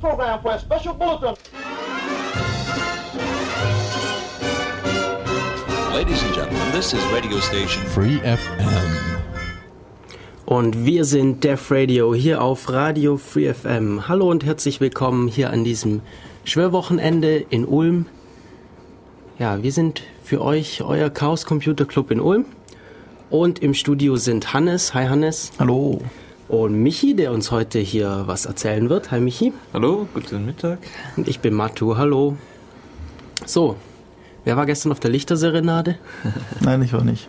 Program for a special bulletin. Ladies and gentlemen, this is radio station Free FM. Und wir sind Def Radio hier auf Radio Free FM. Hallo und herzlich willkommen hier an diesem Schwörwochenende in Ulm. Ja, wir sind für euch euer Chaos Computer Club in Ulm. Und im Studio sind Hannes. Hi Hannes. Hallo. Und Michi, der uns heute hier was erzählen wird. Hi Michi. Hallo, guten Mittag. Und ich bin Matu. Hallo. So, wer war gestern auf der Lichterserenade? Nein, ich war nicht.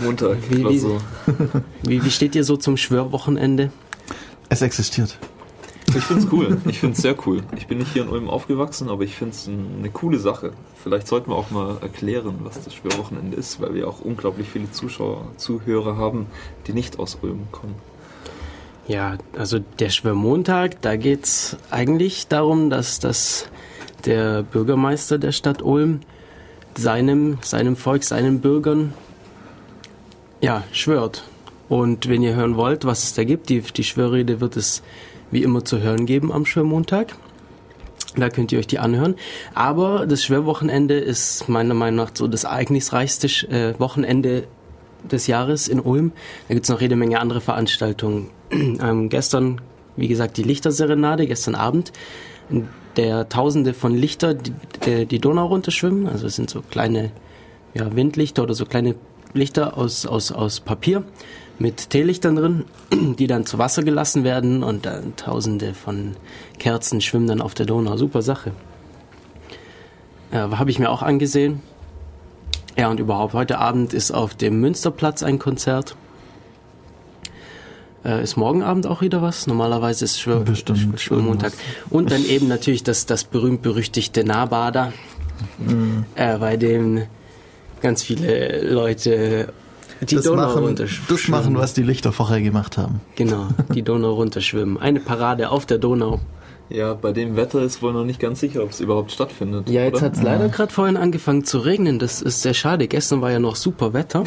Montag. Wie- wie- so. Wie, wie steht ihr so zum Schwörwochenende? Es existiert. Ich find's cool. Ich find's sehr cool. Ich bin nicht hier in Ulm aufgewachsen, aber ich find's ein- eine coole Sache. Vielleicht sollten wir auch mal erklären, was das Schwörwochenende ist, weil wir auch unglaublich viele Zuschauer, Zuhörer haben, die nicht aus Ulm kommen. Ja, also der Schwörmontag, da geht's eigentlich darum, dass, dass der Bürgermeister der Stadt Ulm seinem, seinem Volk, seinen Bürgern ja, schwört. Und wenn ihr hören wollt, was es da gibt, die, die Schwörrede wird es wie immer zu hören geben am Schwörmontag. Da könnt ihr euch die anhören. Aber das Schwörwochenende ist meiner Meinung nach so das ereignisreichste äh, Wochenende des Jahres in Ulm. Da gibt's noch jede Menge andere Veranstaltungen. ähm, gestern, wie gesagt, die Lichterserenade, gestern Abend, in der Tausende von Lichter die, die, die Donau runterschwimmen. Also es sind so kleine ja, Windlichter oder so kleine Lichter aus, aus, aus Papier mit Teelichtern drin, die dann zu Wasser gelassen werden und dann Tausende von Kerzen schwimmen dann auf der Donau. Super Sache. Ja, Habe ich mir auch angesehen. Ja, und überhaupt, heute Abend ist auf dem Münsterplatz ein Konzert. Äh, ist morgen Abend auch wieder was? Normalerweise ist Schwör Bestimmt Schwör- Schwörmontag. Und dann eben natürlich das, das berühmt-berüchtigte Nahbader, äh, bei dem ganz viele Leute die das, Donau machen, runterschwimmen. das machen, was die Lichter vorher gemacht haben. Genau, die Donau runterschwimmen. Eine Parade auf der Donau. Ja, bei dem Wetter ist wohl noch nicht ganz sicher, ob es überhaupt stattfindet. Ja, jetzt hat es leider gerade vorhin angefangen zu regnen. Das ist sehr schade. Gestern war ja noch super Wetter.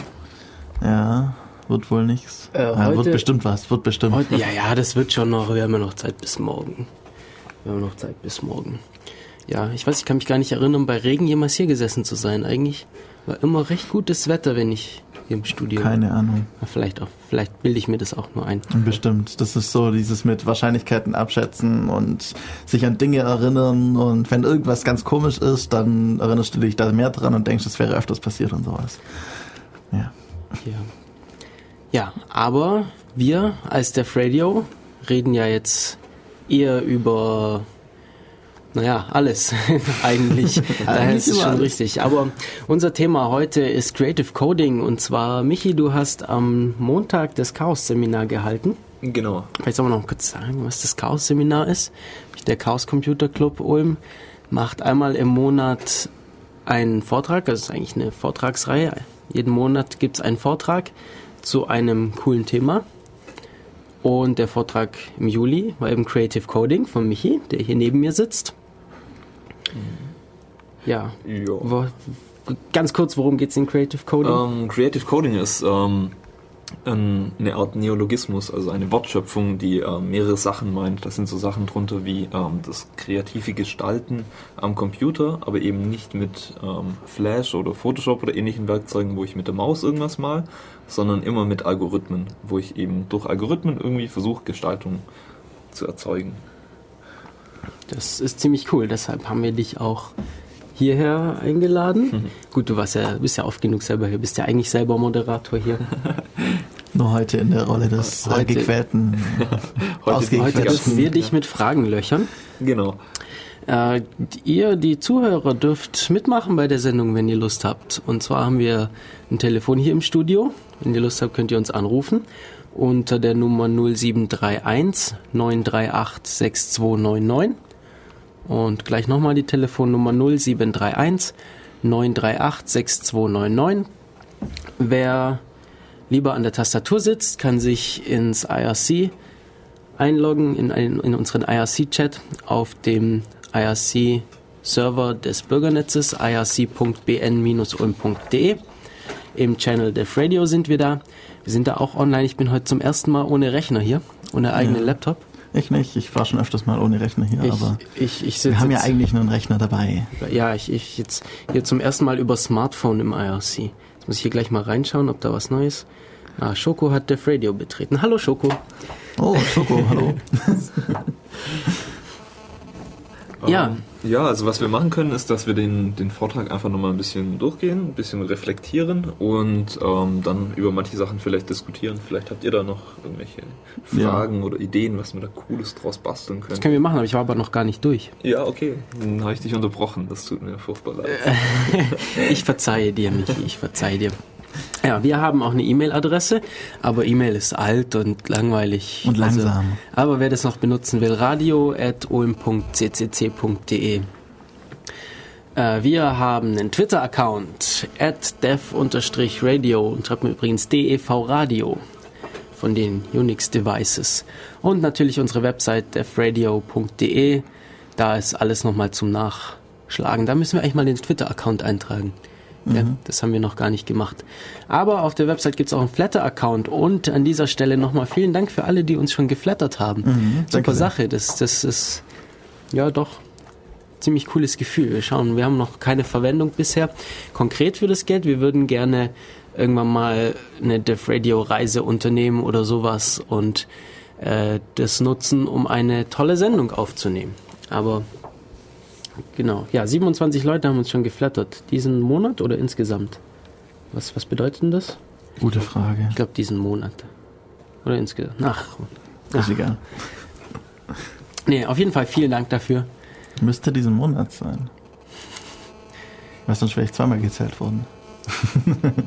Ja, wird wohl nichts. Äh, ja, heute- wird bestimmt was, wird bestimmt. Heute, ja, ja, das wird schon noch. Wir haben ja noch Zeit bis morgen. Wir haben noch Zeit bis morgen. Ja, ich weiß, ich kann mich gar nicht erinnern, bei Regen jemals hier gesessen zu sein. Eigentlich war immer recht gutes Wetter, wenn ich hier im Studio war. Keine Ahnung. Vielleicht auch, vielleicht bilde ich mir das auch nur ein. Bestimmt. Das ist so dieses mit Wahrscheinlichkeiten abschätzen und sich an Dinge erinnern und wenn irgendwas ganz komisch ist, dann erinnerst du dich da mehr dran und denkst, es wäre öfters passiert und sowas. Ja. Ja. Ja, aber wir als Def Radio reden ja jetzt eher über, naja, alles eigentlich. Daher ist es schon alles. richtig. Aber unser Thema heute ist Creative Coding und zwar, Michi, du hast am Montag das Chaos-Seminar gehalten. Genau. Vielleicht soll man noch kurz sagen, was das Chaos-Seminar ist. Der Chaos Computer Club Ulm macht einmal im Monat einen Vortrag, das ist eigentlich eine Vortragsreihe. Jeden Monat gibt es einen Vortrag zu einem coolen Thema. Und der Vortrag im Juli war eben Creative Coding von Michi, der hier neben mir sitzt. Ja, Ja. wo, ganz kurz, worum geht's in Creative Coding? Ähm, Creative Coding ist ähm, ein, eine Art Neologismus, also eine Wortschöpfung, die ähm, mehrere Sachen meint. Das sind so Sachen drunter wie ähm, das kreative Gestalten am Computer, aber eben nicht mit ähm, Flash oder Photoshop oder ähnlichen Werkzeugen, wo ich mit der Maus irgendwas mal, sondern immer mit Algorithmen, wo ich eben durch Algorithmen irgendwie versuche, Gestaltung zu erzeugen. Das ist ziemlich cool, deshalb haben wir dich auch hierher eingeladen. Gut, du warst ja, bist ja oft genug selber hier, bist ja eigentlich selber Moderator hier. Nur heute in der Rolle des Heute- gequälten, Heute- Heute dürfen wir dich mit Fragen löchern. Genau. Äh, ihr, die Zuhörer, dürft mitmachen bei der Sendung, wenn ihr Lust habt. Und zwar haben wir ein Telefon hier im Studio. Wenn ihr Lust habt, könnt ihr uns anrufen unter der Nummer 0731 938 6299. Und gleich nochmal die Telefonnummer 0731 938 6299. Wer lieber an der Tastatur sitzt, kann sich ins IRC einloggen, in, ein, in unseren IRC-Chat auf dem IRC-Server des Bürgernetzes, irc.bn-ulm.de. Im Channel Def Radio sind wir da. Wir sind da auch online. Ich bin heute zum ersten Mal ohne Rechner hier, ohne eigenen Laptop. Ich nicht. Ich war schon öfters mal ohne Rechner hier, Ich, aber ich, ich wir haben ja eigentlich nur einen Rechner dabei. ja, ich, ich jetzt hier zum ersten Mal über Smartphone im IRC. Jetzt muss ich hier gleich mal reinschauen, ob da was Neues. Ah, Schoko hat Def Radio betreten. Hallo Schoko. Oh, Schoko, hallo. Ja. Ja, also was wir machen können, ist, dass wir den, den Vortrag einfach nochmal ein bisschen durchgehen, ein bisschen reflektieren und ähm, dann über manche Sachen vielleicht diskutieren. Vielleicht habt ihr da noch irgendwelche Ja. Fragen oder Ideen, was wir da Cooles draus basteln können. Das können wir machen, aber ich war aber noch gar nicht durch. Ja, okay. Dann habe ich dich unterbrochen. Das tut mir furchtbar leid. Ich verzeihe dir, Michi, ich verzeihe dir. Ja, wir haben auch eine E-Mail-Adresse, aber E-Mail ist alt und langweilig. Und langsam. Also, aber wer das noch benutzen will, radio.om.ccc.de. Äh, wir haben einen Twitter-Account, at dev-radio und schreibt mir übrigens DEV Radio von den Unix-Devices. Und natürlich unsere Website devradio.de. Da ist alles nochmal zum Nachschlagen. Da müssen wir eigentlich mal den Twitter-Account eintragen. Ja, das haben wir noch gar nicht gemacht. Aber auf der Website gibt es auch einen Flatter-Account und an dieser Stelle nochmal vielen Dank für alle, die uns schon geflattert haben. danke Super. Sache. Das, das ist ja doch ziemlich cooles Gefühl. Wir schauen, wir haben noch keine Verwendung bisher konkret für das Geld. Wir würden gerne irgendwann mal eine Def Radio Reise unternehmen oder sowas und äh, das nutzen, um eine tolle Sendung aufzunehmen. Aber genau, ja, 27 Leute haben uns schon geflattert. Diesen Monat oder insgesamt? Was, was bedeutet denn das? Gute Frage. Ich glaube diesen Monat. Oder insgesamt. Ach, Ist egal. nee, auf jeden Fall vielen Dank dafür. Müsste diesen Monat sein. Weil sonst wäre ich zweimal gezählt worden.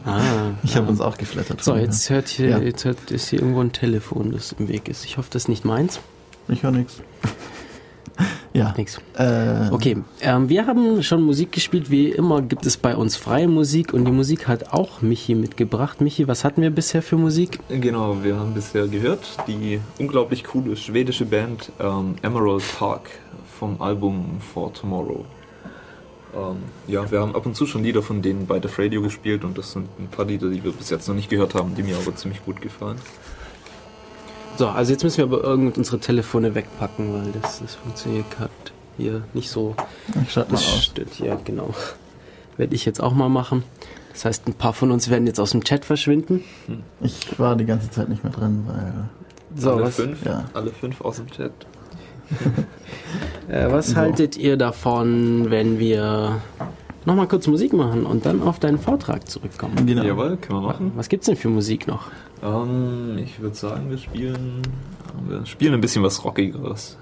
Ah, Ich habe uns auch geflattert. So, jetzt hört hier, Ja. jetzt hört, ist hier irgendwo ein Telefon, das im Weg ist. Ich hoffe, das ist nicht meins. Ich höre nichts. Ja. Nix. Äh, Okay, ähm, wir haben schon Musik gespielt. Wie immer gibt es bei uns freie Musik und die Musik hat auch Michi mitgebracht. Michi, was hatten wir bisher für Musik? Genau, wir haben bisher gehört die unglaublich coole schwedische Band ähm, Emerald Park vom Album For Tomorrow. Ähm, ja, wir haben ab und zu schon Lieder von denen bei Def Radio gespielt und das sind ein paar Lieder, die wir bis jetzt noch nicht gehört haben, die mir aber ziemlich gut gefallen. So, also jetzt müssen wir aber irgend unsere Telefone wegpacken, weil das, das funktioniert gerade hier nicht so. ich schalte mal aus. ja, genau. Werde ich jetzt auch mal machen. Das heißt, ein paar von uns werden jetzt aus dem Chat verschwinden. Ich war die ganze Zeit nicht mehr drin, weil So, alle, was, fünf, ja. alle fünf aus dem Chat. äh, was haltet ihr davon, wenn wir nochmal kurz Musik machen und dann auf deinen Vortrag zurückkommen? genau. Jawohl, können wir machen. Was gibt's denn für Musik noch? Ähm, ich würde sagen, wir spielen, wir spielen ein bisschen was Rockigeres.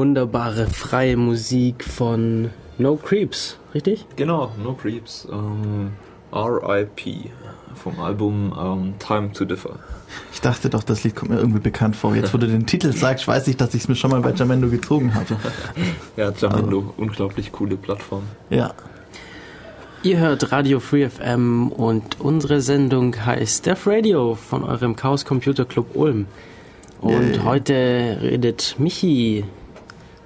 Wunderbare freie Musik von No Creeps, richtig? Genau, No Creeps. Ähm, R.I.P. vom Album ähm, Time to Differ. Ich dachte doch, das Lied kommt mir irgendwie bekannt vor. Jetzt, wo du den Titel sagst, weiß ich, dass ich es mir schon mal bei Jamendo gezogen habe. Ja, Jamendo, unglaublich coole Plattform. Ja. Ihr hört Radio Free FM und unsere Sendung heißt Def Radio von eurem Chaos Computer Club Ulm. Und Yay. heute redet Michi.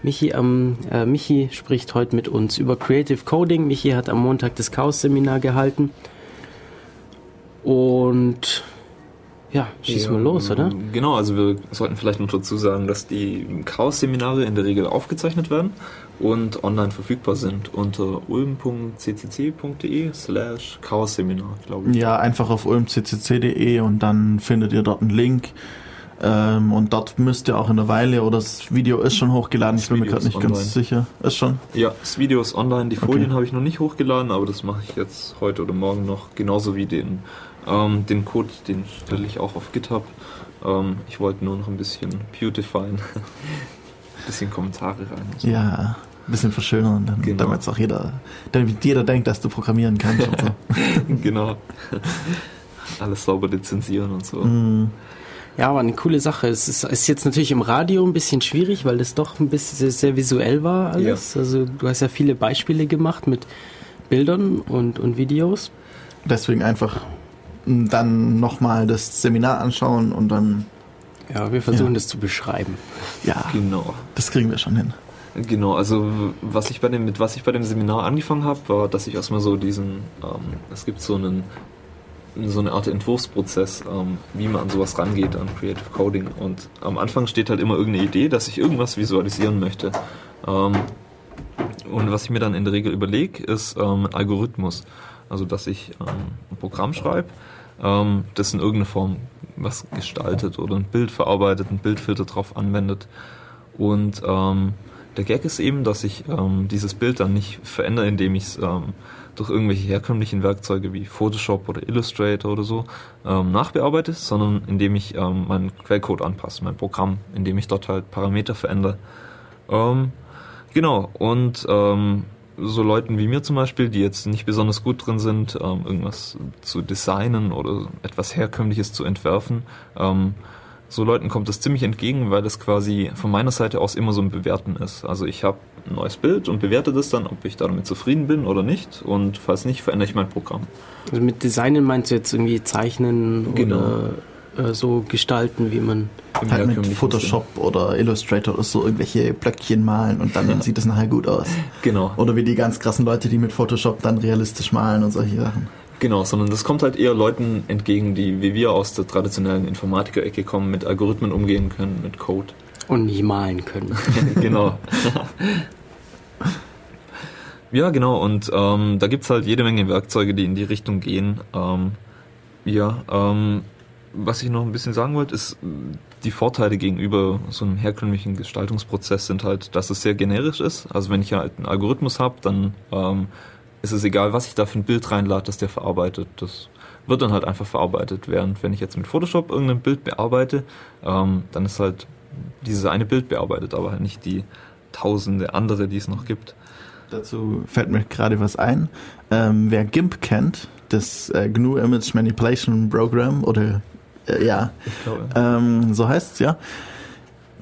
Michi, am, äh, Michi spricht heute mit uns über Creative Coding. Michi hat am Montag das Chaos-Seminar gehalten. Und ja, schieß mal los, oder? Genau, also wir sollten vielleicht noch dazu sagen, dass die Chaos-Seminare in der Regel aufgezeichnet werden und online verfügbar sind unter ulm.ccc.de slash Chaos-Seminar, glaube ich. Ja, einfach auf ulmccc.de und dann findet ihr dort einen Link. Ähm, und dort müsst ihr auch in der Weile, oder das Video ist schon hochgeladen, ich Das bin mir Video gerade nicht ist ganz online. sicher. Ist schon? Ja, das Video ist online, die Okay. Folien habe ich noch nicht hochgeladen, aber das mache ich jetzt heute oder morgen noch, genauso wie den, ähm, den Code, den stelle ich auch auf GitHub. Ähm, ich wollte nur noch ein bisschen beautifyen, ein bisschen Kommentare rein. so. Ja, ein bisschen verschönern, dann, Genau. damit es auch jeder, damit jeder denkt, dass du programmieren kannst so. genau. Alles sauber lizenzieren und so. Mm, Ja, aber eine coole Sache. Es ist, ist jetzt natürlich im Radio ein bisschen schwierig, weil das doch ein bisschen sehr, sehr visuell war alles. Also du hast ja viele Beispiele gemacht mit Bildern und, und Videos. Deswegen einfach mm, dann nochmal das Seminar anschauen und dann, Ja, wir versuchen Ja. das zu beschreiben. ja, Genau. das kriegen wir schon hin. Genau, also was ich bei dem, mit was ich bei dem Seminar angefangen habe, war, dass ich erstmal so diesen, ähm, es gibt so einen so eine Art Entwurfsprozess, ähm, wie man an sowas rangeht, an Creative Coding. Und am Anfang steht halt immer irgendeine Idee, dass ich irgendwas visualisieren möchte. Ähm, und was ich mir dann in der Regel überlege, ist ähm, ein Algorithmus. Also, dass ich ähm, ein Programm schreibe, ähm, das in irgendeiner Form was gestaltet oder ein Bild verarbeitet, ein Bildfilter drauf anwendet. Und ähm, der Gag ist eben, dass ich dieses Bild dann nicht verändere, indem ich es durch irgendwelche herkömmlichen Werkzeuge wie Photoshop oder Illustrator oder so ähm, nachbearbeite, sondern indem ich ähm, meinen Quellcode anpasse, mein Programm, indem ich dort halt Parameter verändere. Ähm, genau, und ähm, so Leuten wie mir zum Beispiel, die jetzt nicht besonders gut drin sind, ähm, irgendwas zu designen oder etwas Herkömmliches zu entwerfen, ähm, so Leuten kommt das ziemlich entgegen, weil es quasi von meiner Seite aus immer so ein Bewerten ist. Also ich habe ein neues Bild und bewerte das dann, ob ich damit zufrieden bin oder nicht. Und falls nicht, verändere ich mein Programm. Also mit Designen meinst du jetzt irgendwie zeichnen Genau. oder äh, so gestalten, wie man. Halt mit Photoshop oder Illustrator oder so irgendwelche Blöckchen malen und dann sieht es nachher gut aus. Genau, Oder wie die ganz krassen Leute, die mit Photoshop dann realistisch malen und solche Sachen. Genau, sondern das kommt halt eher Leuten entgegen, die wie wir aus der traditionellen Informatiker-Ecke kommen, mit Algorithmen umgehen können, mit Code. Und nicht malen können. genau. ja, genau. Und ähm, da gibt's halt jede Menge Werkzeuge, die in die Richtung gehen. Ähm, ja, ähm, was ich noch ein bisschen sagen wollte, ist, die Vorteile gegenüber so einem herkömmlichen Gestaltungsprozess sind halt, dass es sehr generisch ist. Also wenn ich halt einen Algorithmus habe, dann ähm, ist es egal, was ich da für ein Bild reinlade, dass der verarbeitet. Das wird dann halt einfach verarbeitet. Während wenn ich jetzt mit Photoshop irgendein Bild bearbeite, ähm, dann ist halt dieses eine Bild bearbeitet, aber halt nicht die tausende andere, die es noch gibt. Dazu fällt mir gerade was ein. Ähm, wer GIMP kennt, das äh, GNU Image Manipulation Program oder äh, ja, glaube. ähm, so heißt es ja.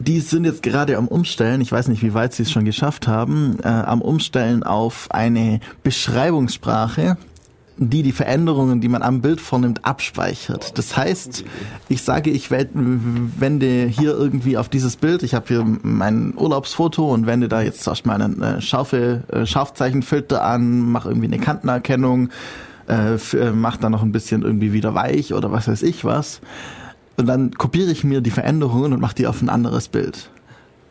Die sind jetzt gerade am Umstellen, ich weiß nicht, wie weit sie es schon geschafft haben, äh, am Umstellen auf eine Beschreibungssprache, die die Veränderungen, die man am Bild vornimmt, abspeichert. Das heißt, ich sage, ich wende hier irgendwie auf dieses Bild, ich habe hier mein Urlaubsfoto und wende da jetzt erstmal einen äh, äh, Scharfzeichenfilter an, mache irgendwie eine Kantenerkennung, äh, äh, mache dann noch ein bisschen irgendwie wieder weich oder was weiß ich was. Und dann kopiere ich mir die Veränderungen und mache die auf ein anderes Bild.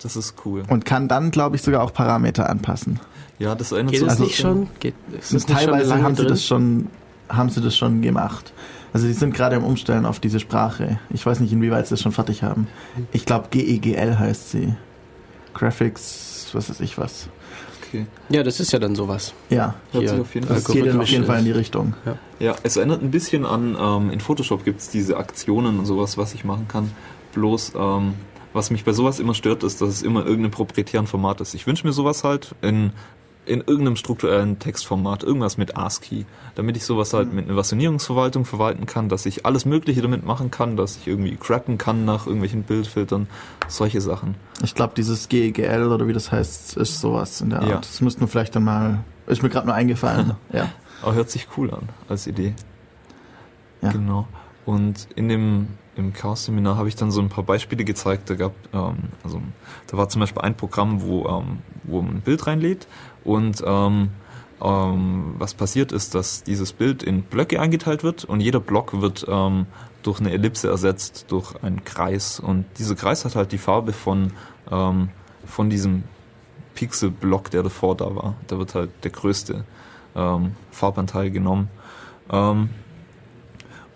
Das ist cool. Und kann dann, glaube ich, sogar auch Parameter anpassen. Ja, das erinnert Geht das Also- nicht schon? Geht, ist das Und nicht schon teilweise haben sie das schon, haben sie das schon gemacht. Also die sind gerade im Umstellen auf diese Sprache. Ich weiß nicht, inwieweit sie das schon fertig haben. Ich glaube GEGL heißt sie. Graphics, was weiß ich was. Okay. Ja, das ist ja dann sowas. Ja, Hier, auf jeden das Fall geht dann auf jeden Fall in die Richtung. Ja, es erinnert ein bisschen an, ähm, in Photoshop gibt's diese Aktionen und sowas, was ich machen kann. Bloß ähm, was mich bei sowas immer stört, ist, dass es immer in irgendeinem proprietären Format ist. Ich wünsche mir sowas halt in, in irgendeinem strukturellen Textformat, irgendwas mit ASCII, damit ich sowas halt mit einer Versionierungsverwaltung verwalten kann, dass ich alles Mögliche damit machen kann, dass ich irgendwie crappen kann nach irgendwelchen Bildfiltern, solche Sachen. Ich glaube, dieses GEGL oder wie das heißt, ist sowas in der Art. Ja. Das müssten wir vielleicht dann mal. Ist mir gerade nur eingefallen. ja. Aber hört sich cool an als Idee. Ja. Genau. Und in dem im Chaos-Seminar habe ich dann so ein paar Beispiele gezeigt. Da gab, ähm, also da war zum Beispiel ein Programm, wo, ähm, wo man ein Bild reinlädt und ähm, ähm, was passiert ist, dass dieses Bild in Blöcke eingeteilt wird und jeder Block wird ähm, durch eine Ellipse ersetzt, durch einen Kreis. Und dieser Kreis hat halt die Farbe von, ähm, von diesem Pixelblock, der davor da war. Da wird halt der größte ähm, Farbanteil genommen.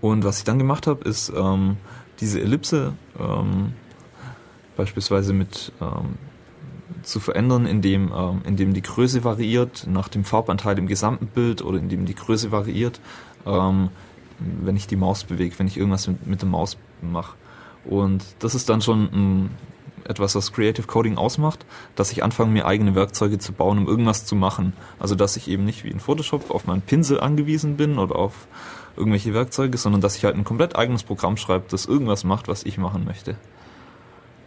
Ähm, und was ich dann gemacht habe, ist ähm, diese Ellipse ähm, beispielsweise mit ähm, zu verändern, indem, ähm, indem die Größe variiert nach dem Farbanteil im gesamten Bild oder indem die Größe variiert, ähm, wenn ich die Maus bewege, wenn ich irgendwas mit, mit der Maus mache. Und das ist dann schon ein, etwas, was Creative Coding ausmacht, dass ich anfange, mir eigene Werkzeuge zu bauen, um irgendwas zu machen. Also dass ich eben nicht wie in Photoshop auf meinen Pinsel angewiesen bin oder auf irgendwelche Werkzeuge, sondern dass ich halt ein komplett eigenes Programm schreibe, das irgendwas macht, was ich machen möchte.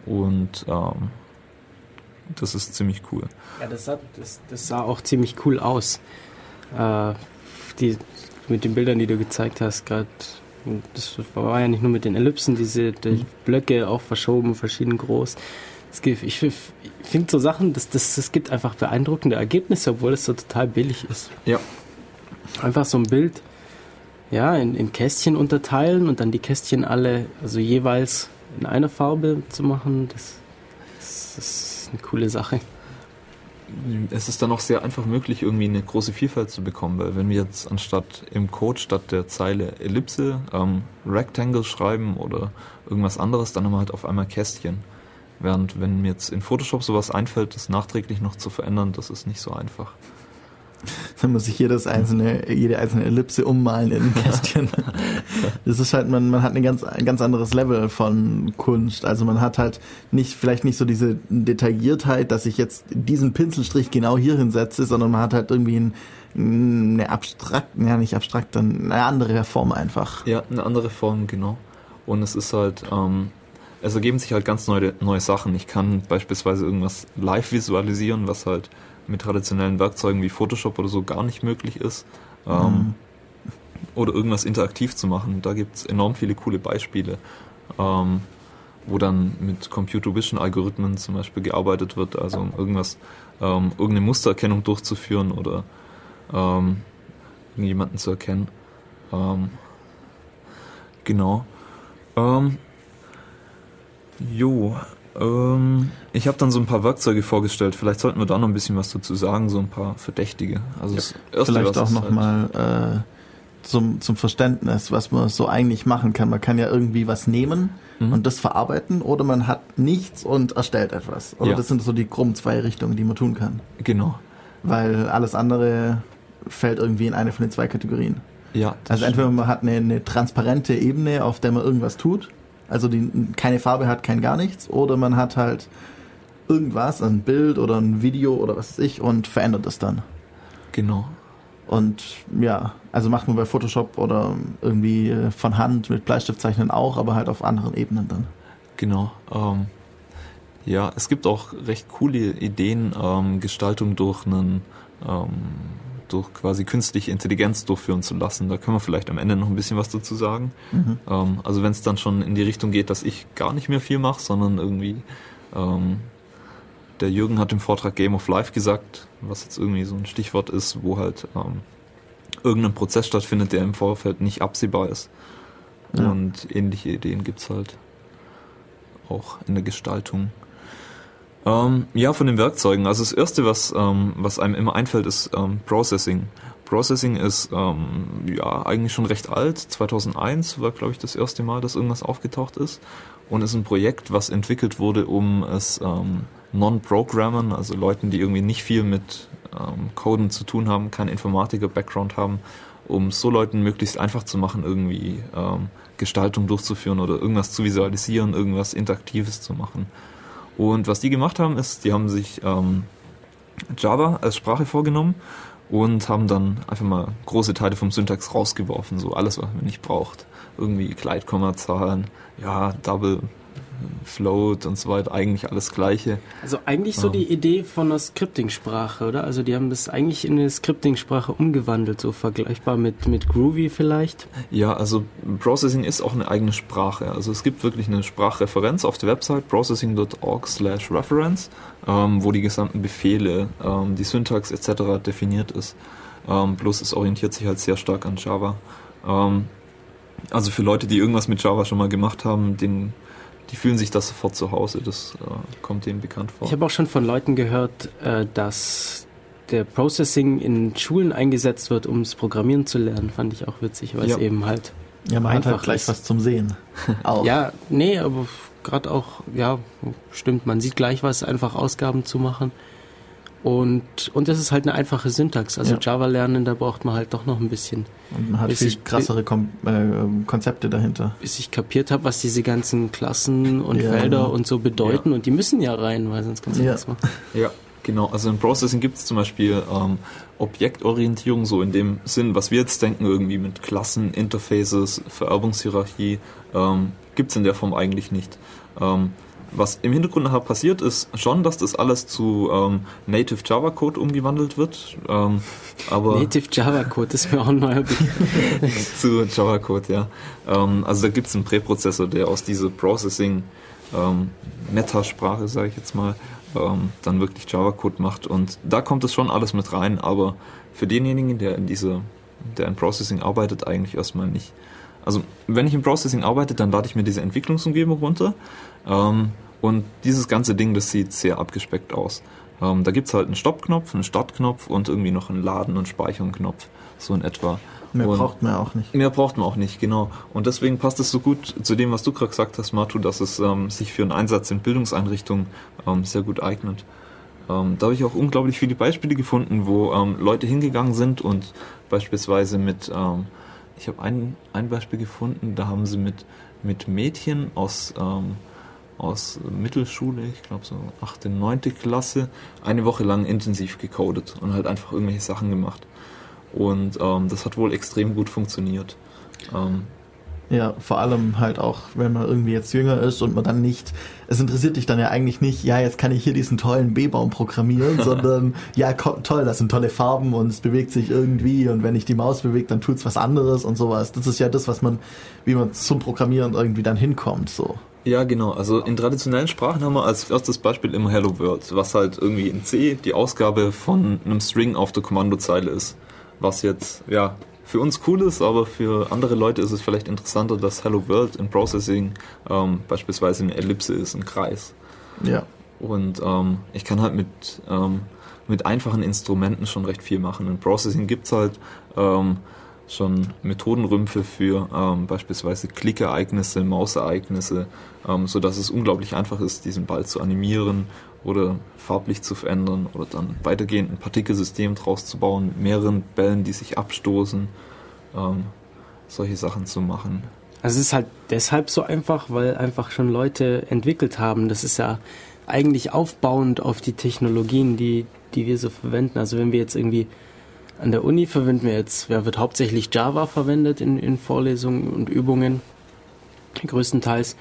Und ähm, das ist ziemlich cool. Ja, das sah, das, das sah auch ziemlich cool aus. Äh, die, mit den Bildern, die du gezeigt hast, gerade. Das war ja nicht nur mit den Ellipsen, diese die Blöcke auch verschoben, verschieden groß. Gibt, ich finde so Sachen, das, das, das gibt einfach beeindruckende Ergebnisse, obwohl es so total billig ist. Ja. Einfach so ein Bild ja, in, in Kästchen unterteilen und dann die Kästchen alle, also jeweils in einer Farbe zu machen, das, das ist eine coole Sache. Es ist dann auch sehr einfach möglich, irgendwie eine große Vielfalt zu bekommen, weil wenn wir jetzt anstatt im Code statt der Zeile Ellipse ähm, Rectangle schreiben oder irgendwas anderes, dann haben wir halt auf einmal Kästchen. Während wenn mir jetzt in Photoshop sowas einfällt, das nachträglich noch zu verändern, das ist nicht so einfach. Dann muss ich jedes einzelne, jede einzelne Ellipse ummalen in ein Kästchen. das ist halt, man, man hat ein ganz, ein ganz anderes Level von Kunst. Also man hat halt nicht, vielleicht nicht so diese Detailliertheit, dass ich jetzt diesen Pinselstrich genau hier hinsetze, sondern man hat halt irgendwie ein, eine abstrakt, ja nicht abstrakt, dann eine andere Form einfach. Ja, eine andere Form, genau. Und es ist halt, ähm, es ergeben sich halt ganz neue, neue Sachen. Ich kann beispielsweise irgendwas live visualisieren, was halt mit traditionellen Werkzeugen wie Photoshop oder so gar nicht möglich ist. Ähm, Oder irgendwas interaktiv zu machen. Da gibt es enorm viele coole Beispiele, ähm, wo dann mit Computer Vision Algorithmen zum Beispiel gearbeitet wird, also um irgendwas, ähm, irgendeine Mustererkennung durchzuführen oder ähm, irgendjemanden zu erkennen. Ähm, genau. Ähm, jo, ähm, ich habe dann so ein paar Werkzeuge vorgestellt. Vielleicht sollten wir da noch ein bisschen was dazu sagen, so ein paar Verdächtige. Also das erste, Vielleicht auch ist halt- nochmal äh, zum, zum Verständnis, was man so eigentlich machen kann. Man kann ja irgendwie was nehmen Mhm. und das verarbeiten oder man hat nichts und erstellt etwas. Oder Ja. das sind so die groben zwei Richtungen, die man tun kann. Genau. Weil alles andere fällt irgendwie in eine von den zwei Kategorien. Ja. Also entweder man hat eine, eine transparente Ebene, auf der man irgendwas tut, also die keine Farbe hat, kein gar nichts, oder man hat halt irgendwas, ein Bild oder ein Video oder was weiß ich und verändert es dann. Genau. Und ja, also macht man bei Photoshop oder irgendwie äh, von Hand mit Bleistift zeichnen auch, aber halt auf anderen Ebenen dann. Genau. Ähm, ja, es gibt auch recht coole Ideen, ähm, Gestaltung durch einen ähm, durch quasi künstliche Intelligenz durchführen zu lassen. Da können wir vielleicht am Ende noch ein bisschen was dazu sagen. Ähm, also wenn es dann schon in die Richtung geht, dass ich gar nicht mehr viel mache, sondern irgendwie ähm, der Jürgen hat im Vortrag Game of Life gesagt, was jetzt irgendwie so ein Stichwort ist, wo halt ähm, irgendein Prozess stattfindet, der im Vorfeld nicht absehbar ist. Ja. Und ähnliche Ideen gibt's halt auch in der Gestaltung. Ähm, ja, von den Werkzeugen. Also das erste, was, ähm, was einem immer einfällt, ist ähm, Processing. Processing ist ähm, ja eigentlich schon recht alt. 2001 war, glaube ich, das erste Mal, dass irgendwas aufgetaucht ist. Und ist ein Projekt, was entwickelt wurde, um es ähm, Non-Programmern, also Leuten, die irgendwie nicht viel mit ähm, Coden zu tun haben, keinen Informatiker-Background haben, um so Leuten möglichst einfach zu machen, irgendwie Gestaltung durchzuführen oder irgendwas zu visualisieren, irgendwas Interaktives zu machen. Und was die gemacht haben, ist, die haben sich ähm, Java als Sprache vorgenommen und haben dann einfach mal große Teile vom Syntax rausgeworfen, so alles, was man nicht braucht. Irgendwie Gleitkommazahlen, ja, Double, Float und so weiter, eigentlich alles Gleiche. Also eigentlich so Ja. die Idee von einer Scripting-Sprache, oder? Also die haben das eigentlich in eine Scripting-Sprache umgewandelt, so vergleichbar mit, mit Groovy vielleicht. Ja, also Processing ist auch eine eigene Sprache. Also es gibt wirklich eine Sprachreferenz auf der Website processing.org slash reference, ähm, wo die gesamten Befehle, ähm, die Syntax etc. definiert ist. Ähm, bloß es orientiert sich halt sehr stark an Java. Ähm, also für Leute, die irgendwas mit Java schon mal gemacht haben, den, die fühlen sich das sofort zu Hause. Das äh, kommt denen bekannt vor. Ich habe auch schon von Leuten gehört, äh, dass der Processing in Schulen eingesetzt wird, um das Programmieren zu lernen. Fand ich auch witzig, weil Ja. es eben halt Ja, man hat Einfach halt gleich ist- was zum Sehen. Auch. Ja, nee, aber gerade auch, ja, stimmt, man sieht gleich was, einfach Ausgaben zu machen. Und, und das ist halt eine einfache Syntax. Also Ja. Java lernen, da braucht man halt doch noch ein bisschen, Und man hat viel ich- krassere Kom äh, Konzepte dahinter. bis ich kapiert habe, was diese ganzen Klassen und Ja, Felder genau. und so bedeuten. Und die müssen ja rein, weil sonst kannst du Ja. nichts machen. Ja, genau. Also im Processing gibt es zum Beispiel ähm, Objektorientierung, so in dem Sinn, was wir jetzt denken, irgendwie mit Klassen, Interfaces, Vererbungshierarchie, ähm, gibt es in der Form eigentlich nicht. Ähm, was im Hintergrund nachher passiert, ist schon, dass das alles zu ähm, Native Java Code umgewandelt wird. Ähm, aber Native Java Code ist mir auch ein neuer Begriff. zu Java Code, ja. Ähm, also da gibt es einen Präprozessor, der aus dieser Processing ähm, Metasprache, sage ich jetzt mal, ähm, dann wirklich Java Code macht und da kommt es schon alles mit rein, aber für denjenigen, der in diese, der in Processing arbeitet, eigentlich erstmal nicht. Also wenn ich im Processing arbeite, dann lade ich mir diese Entwicklungsumgebung runter ähm, und dieses ganze Ding, das sieht sehr abgespeckt aus. Ähm, da gibt's halt einen Stoppknopf, einen Startknopf und irgendwie noch einen Laden- und Speichern-Knopf, so in etwa. Mehr Und- braucht man auch nicht. Mehr braucht man auch nicht, genau. Und deswegen passt es so gut zu dem, was du gerade gesagt hast, Matu, dass es ähm, sich für einen Einsatz in Bildungseinrichtungen ähm, sehr gut eignet. Ähm, da habe ich auch unglaublich viele Beispiele gefunden, wo ähm, Leute hingegangen sind und beispielsweise mit, ähm, ich habe ein, ein Beispiel gefunden, da haben sie mit, mit Mädchen aus, ähm, aus Mittelschule, ich glaube so 8., 9. Klasse, eine Woche lang intensiv gecodet und halt einfach irgendwelche Sachen gemacht. Und ähm, das hat wohl extrem gut funktioniert. Ähm, Ja, vor allem halt auch, wenn man irgendwie jetzt jünger ist und man dann nicht, es interessiert dich dann ja eigentlich nicht, ja, jetzt kann ich hier diesen tollen B-Baum programmieren, sondern ja, toll, das sind tolle Farben und es bewegt sich irgendwie und wenn ich die Maus bewege, dann tut's was anderes und sowas. Das ist ja das, was man, wie man zum Programmieren irgendwie dann hinkommt, so. Ja, genau. Also in traditionellen Sprachen haben wir als erstes Beispiel immer Hello World, was halt irgendwie in C die Ausgabe von einem String auf der Kommandozeile ist. Was jetzt, ja, für uns cool ist, aber für andere Leute ist es vielleicht interessanter, dass Hello World in Processing ähm, beispielsweise eine Ellipse ist, ein Kreis. Ja. Und ähm, ich kann halt mit, ähm, mit einfachen Instrumenten schon recht viel machen. In Processing gibt's halt ähm, schon Methodenrümpfe für ähm, beispielsweise Klickereignisse, Mausereignisse, ähm, so dass es unglaublich einfach ist, diesen Ball zu animieren oder farblich zu verändern oder dann weitergehend ein Partikelsystem draus zu bauen, mehreren Bällen, die sich abstoßen, ähm, solche Sachen zu machen. Also es ist halt deshalb so einfach, weil einfach schon Leute entwickelt haben. Das ist ja eigentlich aufbauend auf die Technologien, die, die wir so verwenden. Also wenn wir jetzt irgendwie an der Uni verwenden wir jetzt, wer wird hauptsächlich Java verwendet in, in Vorlesungen und Übungen, größtenteils.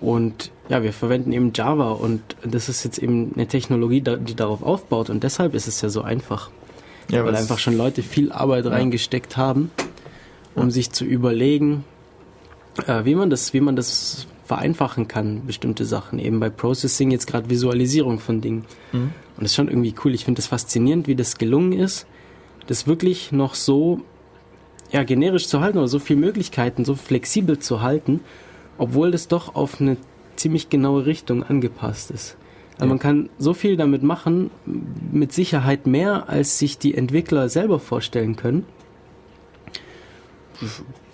Und ja, wir verwenden eben Java und das ist jetzt eben eine Technologie, die darauf aufbaut und deshalb ist es ja so einfach. Ja, weil einfach schon Leute viel Arbeit reingesteckt haben, um sich zu überlegen, äh, wie man das, wie man das vereinfachen kann, bestimmte Sachen. Eben bei Processing jetzt gerade Visualisierung von Dingen. Und das ist schon irgendwie cool. Ich finde das faszinierend, wie das gelungen ist, das wirklich noch so ja, generisch zu halten oder so viele Möglichkeiten, so flexibel zu halten, obwohl das doch auf eine ziemlich genaue Richtung angepasst ist. Also man kann so viel damit machen, mit Sicherheit mehr, als sich die Entwickler selber vorstellen können.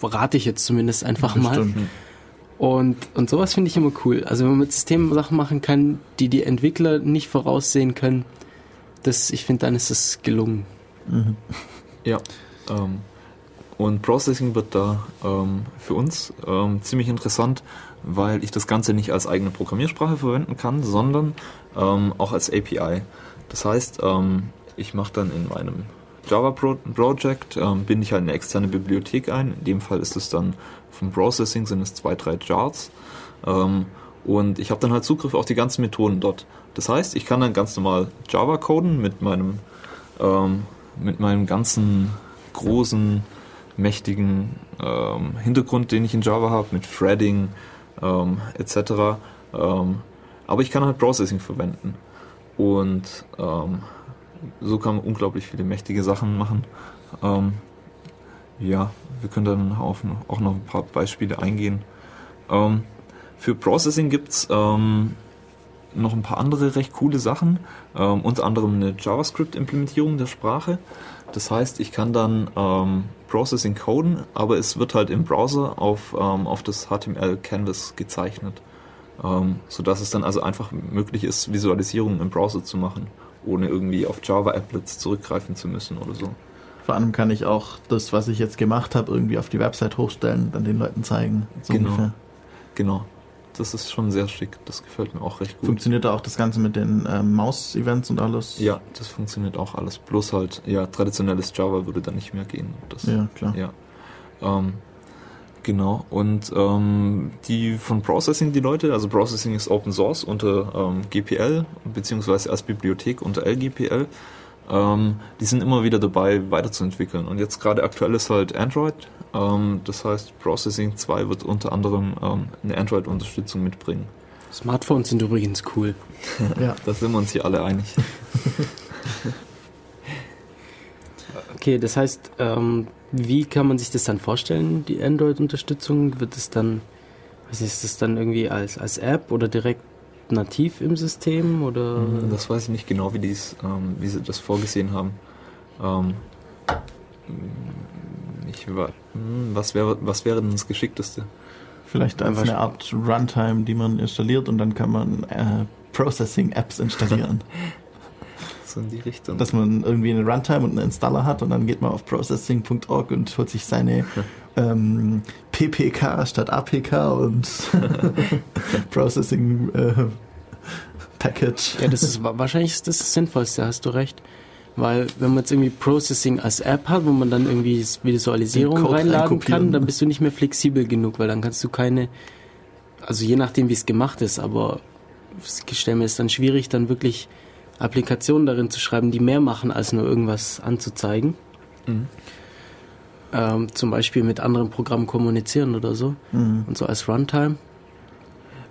Rate ich jetzt zumindest einfach mal. Bestimmt. Und, und sowas finde ich immer cool. Also wenn man mit Systemen Sachen machen kann, die die Entwickler nicht voraussehen können, das, ich finde, dann ist es gelungen. Ja. Ähm, und Processing wird da ähm, für uns ähm, ziemlich interessant, weil ich das Ganze nicht als eigene Programmiersprache verwenden kann, sondern ähm, auch als API. Das heißt, ähm, ich mache dann in meinem Java Pro Project, ähm, binde ich halt eine externe Bibliothek ein. In dem Fall ist es dann vom Processing sind es zwei, drei. Ähm, und ich habe dann halt Zugriff auf die ganzen Methoden dort. Das heißt, ich kann dann ganz normal Java coden mit meinem, mit meinem ganzen großen, mächtigen ähm, Hintergrund, den ich in Java habe, mit Threading ähm, etc. Ähm, aber ich kann halt Processing verwenden. Und ähm, so kann man unglaublich viele mächtige Sachen machen. Ähm, ja, wir können dann auf, auch noch ein paar Beispiele eingehen. Für Processing gibt's ähm, noch ein paar andere recht coole Sachen, ähm, unter anderem eine JavaScript-Implementierung der Sprache. Das heißt, ich kann dann ähm, Processing coden, aber es wird halt im Browser auf, ähm, auf das HTML-Canvas gezeichnet, ähm, sodass es dann also einfach möglich ist, Visualisierungen im Browser zu machen, ohne irgendwie auf Java-Applets zurückgreifen zu müssen oder so. Vor allem kann ich auch das, was ich jetzt gemacht habe, irgendwie auf die Website hochstellen und dann den Leuten zeigen. So Genau. ungefähr. Genau. Das ist schon sehr schick. Das gefällt mir auch recht gut. Funktioniert da auch das Ganze mit den ähm, Maus-Events und alles? Ja, das funktioniert auch alles. Bloß halt, ja, traditionelles Java würde dann nicht mehr gehen. Das, Ja, klar. Ja. Ähm, genau. Und ähm, die von Processing, die Leute, also Processing ist Open Source unter ähm, GPL, beziehungsweise als Bibliothek unter LGPL. Ähm, die sind immer wieder dabei, weiterzuentwickeln. Und jetzt gerade aktuell ist halt Android. Ähm, das heißt, Processing 2 wird unter anderem ähm, eine Android-Unterstützung mitbringen. Smartphones sind übrigens cool. Ja. Da sind wir uns hier alle einig. Okay, das heißt, ähm, wie kann man sich das dann vorstellen, die Android-Unterstützung? Wird es dann, was ist das dann irgendwie als, als App oder direkt nativ im System oder? Das weiß ich nicht genau, wie, dies, ähm, wie sie das vorgesehen haben. Ähm, ich war, hm, was, wäre, was wäre denn das Geschickteste? Vielleicht als eine Art Runtime, die man installiert und dann kann man äh, Processing-Apps installieren. So in die Richtung. Dass man irgendwie eine Runtime und einen Installer hat und dann geht man auf processing.org und holt sich seine ähm, PPK statt APK und Processing äh, Package. Ja, das ist wa- wahrscheinlich ist das, das Sinnvollste, hast du recht. Weil wenn man jetzt irgendwie Processing als App hat, wo man dann irgendwie das Visualisierung reinladen reinkopieren. kann, dann bist du nicht mehr flexibel genug, weil dann kannst du keine, also je nachdem wie es gemacht ist, aber ich stelle mir es dann schwierig, dann wirklich Applikationen darin zu schreiben, die mehr machen, als nur irgendwas anzuzeigen. Mhm. Ähm, zum Beispiel mit anderen Programmen kommunizieren oder so. Mhm. Und so als Runtime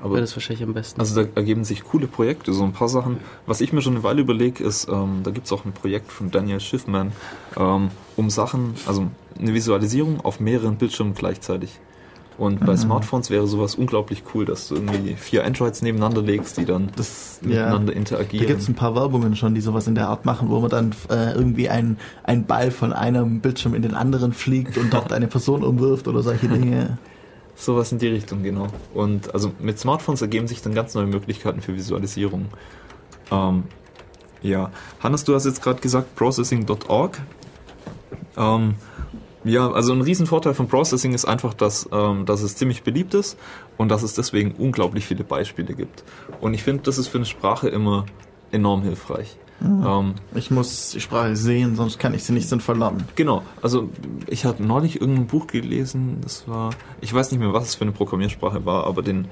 Aber wäre das wahrscheinlich am besten. Also da ergeben sich coole Projekte, so ein paar Sachen. Was ich mir schon eine Weile überlege, ist, ähm, da gibt es auch ein Projekt von Daniel Schiffman, ähm, um Sachen, also eine Visualisierung auf mehreren Bildschirmen gleichzeitig. Und bei Smartphones wäre sowas unglaublich cool, dass du irgendwie vier Androids nebeneinander legst, die dann Das, ja. miteinander Da interagieren. gibt es ein paar Werbungen schon, die sowas in der Art machen, wo man dann äh, irgendwie ein, ein Ball von einem Bildschirm in den anderen fliegt und dort eine Person umwirft oder solche Dinge. Sowas in die Richtung, genau. Und also mit Smartphones ergeben sich dann ganz neue Möglichkeiten für Visualisierung. Ähm, ja, Hannes, du hast jetzt gerade gesagt processing.org. Ähm, ja, also ein Riesenvorteil von Processing ist einfach, dass, ähm, dass es ziemlich beliebt ist und dass es deswegen unglaublich viele Beispiele gibt. Und ich finde, das ist für eine Sprache immer enorm hilfreich. Ähm, Ich muss die Sprache sehen, sonst kann ich sie nicht sinnvoll lernen. Genau, also ich habe neulich irgendein Buch gelesen, das war, ich weiß nicht mehr, was es für eine Programmiersprache war, aber den,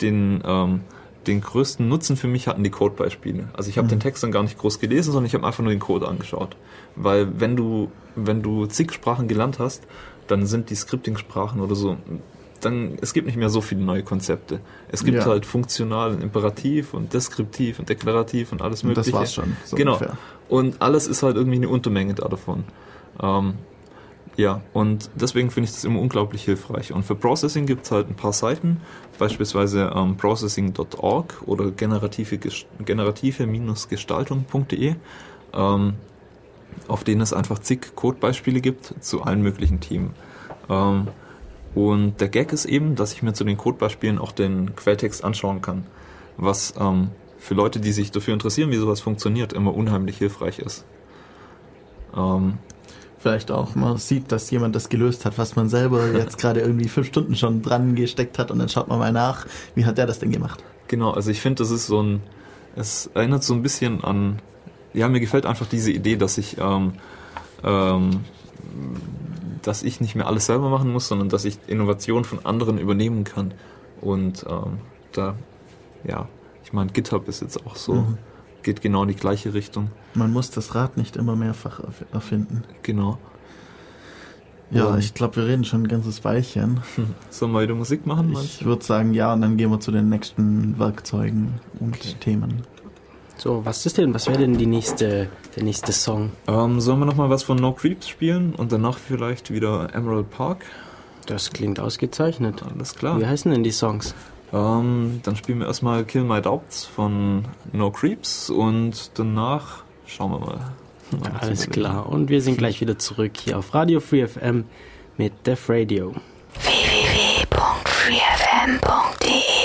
den, ähm, den größten Nutzen für mich hatten die Codebeispiele. Also ich habe den Text dann gar nicht groß gelesen, sondern ich habe einfach nur den Code angeschaut. Weil wenn du, wenn du zig Sprachen gelernt hast, dann sind die Scripting-Sprachen oder so, dann, es gibt nicht mehr so viele neue Konzepte. Es gibt Ja. halt funktional und imperativ und deskriptiv und deklarativ und alles Und mögliche. das war's schon. So genau. ungefähr. Und alles ist halt irgendwie eine Untermenge da davon. Ähm, ja, und deswegen finde ich das immer unglaublich hilfreich. Und für Processing gibt es halt ein paar Seiten, beispielsweise ähm, processing.org oder generative, Ges- generative-gestaltung.de, ähm, auf denen es einfach zig Codebeispiele gibt zu allen möglichen Themen. Ähm, und der Gag ist eben, dass ich mir zu den Codebeispielen auch den Quelltext anschauen kann, was ähm, für Leute, die sich dafür interessieren, wie sowas funktioniert, immer unheimlich hilfreich ist. Ähm, Vielleicht auch. Man sieht, dass jemand das gelöst hat, was man selber jetzt gerade irgendwie fünf Stunden schon dran gesteckt hat und dann schaut man mal nach, wie hat der das denn gemacht. Genau, also ich finde, das ist so ein, es erinnert so ein bisschen an, ja, mir gefällt einfach diese Idee, dass ich, ähm, ähm, dass ich nicht mehr alles selber machen muss, sondern dass ich Innovation von anderen übernehmen kann. Und ähm, da, ja, ich meine, GitHub ist jetzt auch so, Mhm. Geht genau in die gleiche Richtung. Man muss das Rad nicht immer mehrfach erf- erfinden. Genau. Ja, Und- ich glaube, wir reden schon ein ganzes Weilchen. Sollen wir wieder Musik machen, meinst Ich würde sagen, ja, und dann gehen wir zu den nächsten Werkzeugen und Okay. Themen. So, was ist denn, was wäre denn die nächste, der nächste Song? Ähm, sollen wir nochmal was von No Creeps spielen und danach vielleicht wieder Emerald Park? Das klingt ausgezeichnet. Alles klar. Wie heißen denn die Songs? Ähm, dann spielen wir erstmal Kill My Doubts von No Creeps und danach schauen wir mal. Ja, alles klar. Und wir sind gleich wieder zurück hier auf Radio Free FM mit Def Radio. www.freefm.de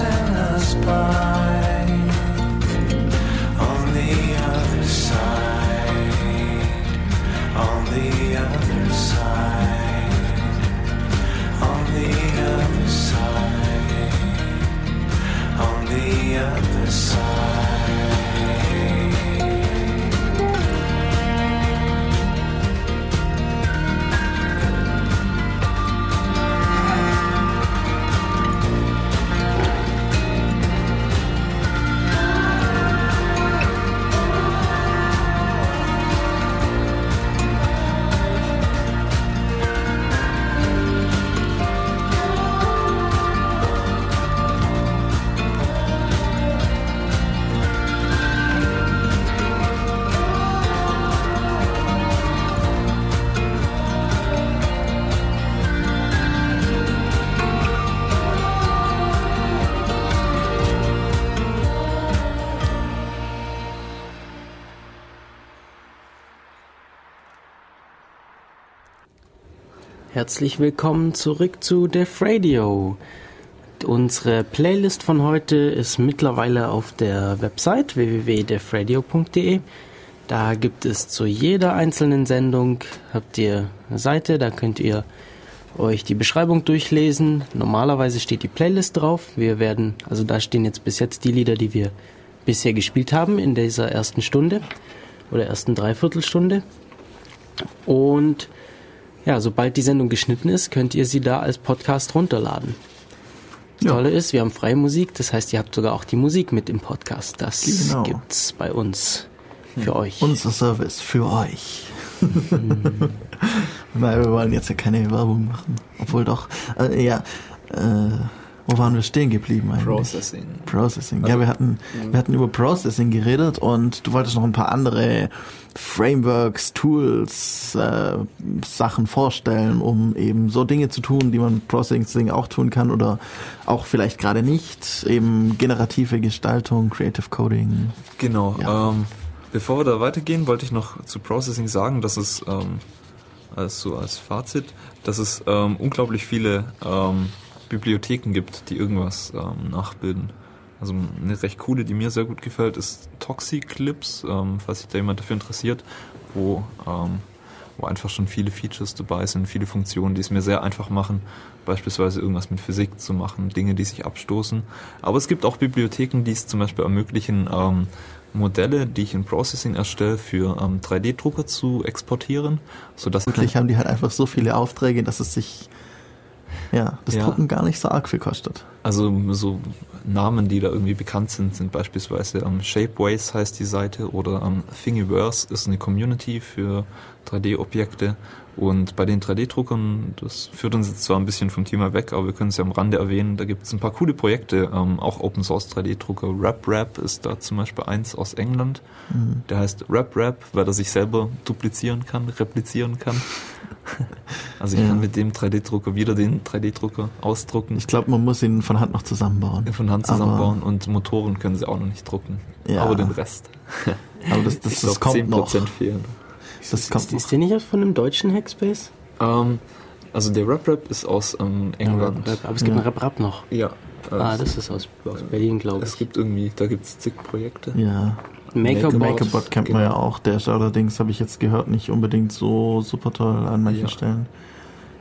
passing us by on the other side, on the other side, on the other side, on the other side. Herzlich willkommen zurück zu Def Radio. Unsere Playlist von heute ist mittlerweile auf der Website www.defradio.de. Da gibt es zu jeder einzelnen Sendung habt ihr eine Seite, da könnt ihr euch die Beschreibung durchlesen. Normalerweise steht die Playlist drauf. Wir werden, also da stehen jetzt bis jetzt die Lieder, die wir bisher gespielt haben in dieser ersten Stunde oder ersten Dreiviertelstunde. Und ja, sobald die Sendung geschnitten ist, könnt ihr sie da als Podcast runterladen. Das Ja. Tolle ist, wir haben freie Musik, das heißt, ihr habt sogar auch die Musik mit im Podcast. Das Genau. gibt's bei uns für euch. Unser Service für euch. Nein, wir wollen jetzt ja keine Werbung machen. Obwohl doch, äh, ja, äh, wo waren wir stehen geblieben eigentlich? Processing. Processing. ja, wir hatten, wir hatten über Processing geredet und du wolltest noch ein paar andere Frameworks, Tools, äh, Sachen vorstellen, um eben so Dinge zu tun, die man mit Processing auch tun kann oder auch vielleicht gerade nicht. Eben generative Gestaltung, Creative Coding. Genau. Ja. Ähm, bevor wir da weitergehen, wollte ich noch zu Processing sagen, dass es ähm, als so als Fazit, dass es ähm, unglaublich viele ähm, Bibliotheken gibt, die irgendwas ähm, nachbilden. Also eine recht coole, die mir sehr gut gefällt, ist Toxiclips, ähm, falls sich da jemand dafür interessiert, wo, ähm, wo einfach schon viele Features dabei sind, viele Funktionen, die es mir sehr einfach machen, beispielsweise irgendwas mit Physik zu machen, Dinge, die sich abstoßen. Aber es gibt auch Bibliotheken, die es zum Beispiel ermöglichen, ähm, Modelle, die ich in Processing erstelle, für ähm, 3D-Drucker zu exportieren, sodass Wirklich haben die halt einfach so viele Aufträge, dass es sich ja, das Ja. Drucken gar nicht so arg viel kostet. Also so Namen, die da irgendwie bekannt sind, sind beispielsweise ähm, Shapeways heißt die Seite oder ähm, Thingiverse ist eine Community für 3D-Objekte. Und bei den 3D-Druckern, das führt uns jetzt zwar ein bisschen vom Thema weg, aber wir können es ja am Rande erwähnen, da gibt es ein paar coole Projekte, ähm, auch Open Source 3D-Drucker. RapRap ist da zum Beispiel eins aus England. Der heißt RapRap, weil er sich selber duplizieren kann, replizieren kann. Also ich Ja. kann mit dem 3D-Drucker wieder den 3D-Drucker ausdrucken Ich glaube, man muss ihn von Hand noch zusammenbauen. von Hand Aber- zusammenbauen und Motoren können sie auch noch nicht drucken. Ja. Aber den Rest. Aber das, das, Ich das glaub, kommt 10% noch. fehlen. Das kommt Ist, noch. ist der nicht aus von einem deutschen Hackspace? Ähm, also der Rap-Rap ist aus ähm, England. Rap, aber es gibt Ja. einen Rap-Rap noch. Ja. äh, Ah, das ist aus, aus Berlin, glaube es ich. gibt irgendwie, da gibt es zig Projekte. Ja, Makerbot. Makerbot kennt man Genau. ja auch. Der ist allerdings, habe ich jetzt gehört, nicht unbedingt so super toll an manchen Ja. Stellen.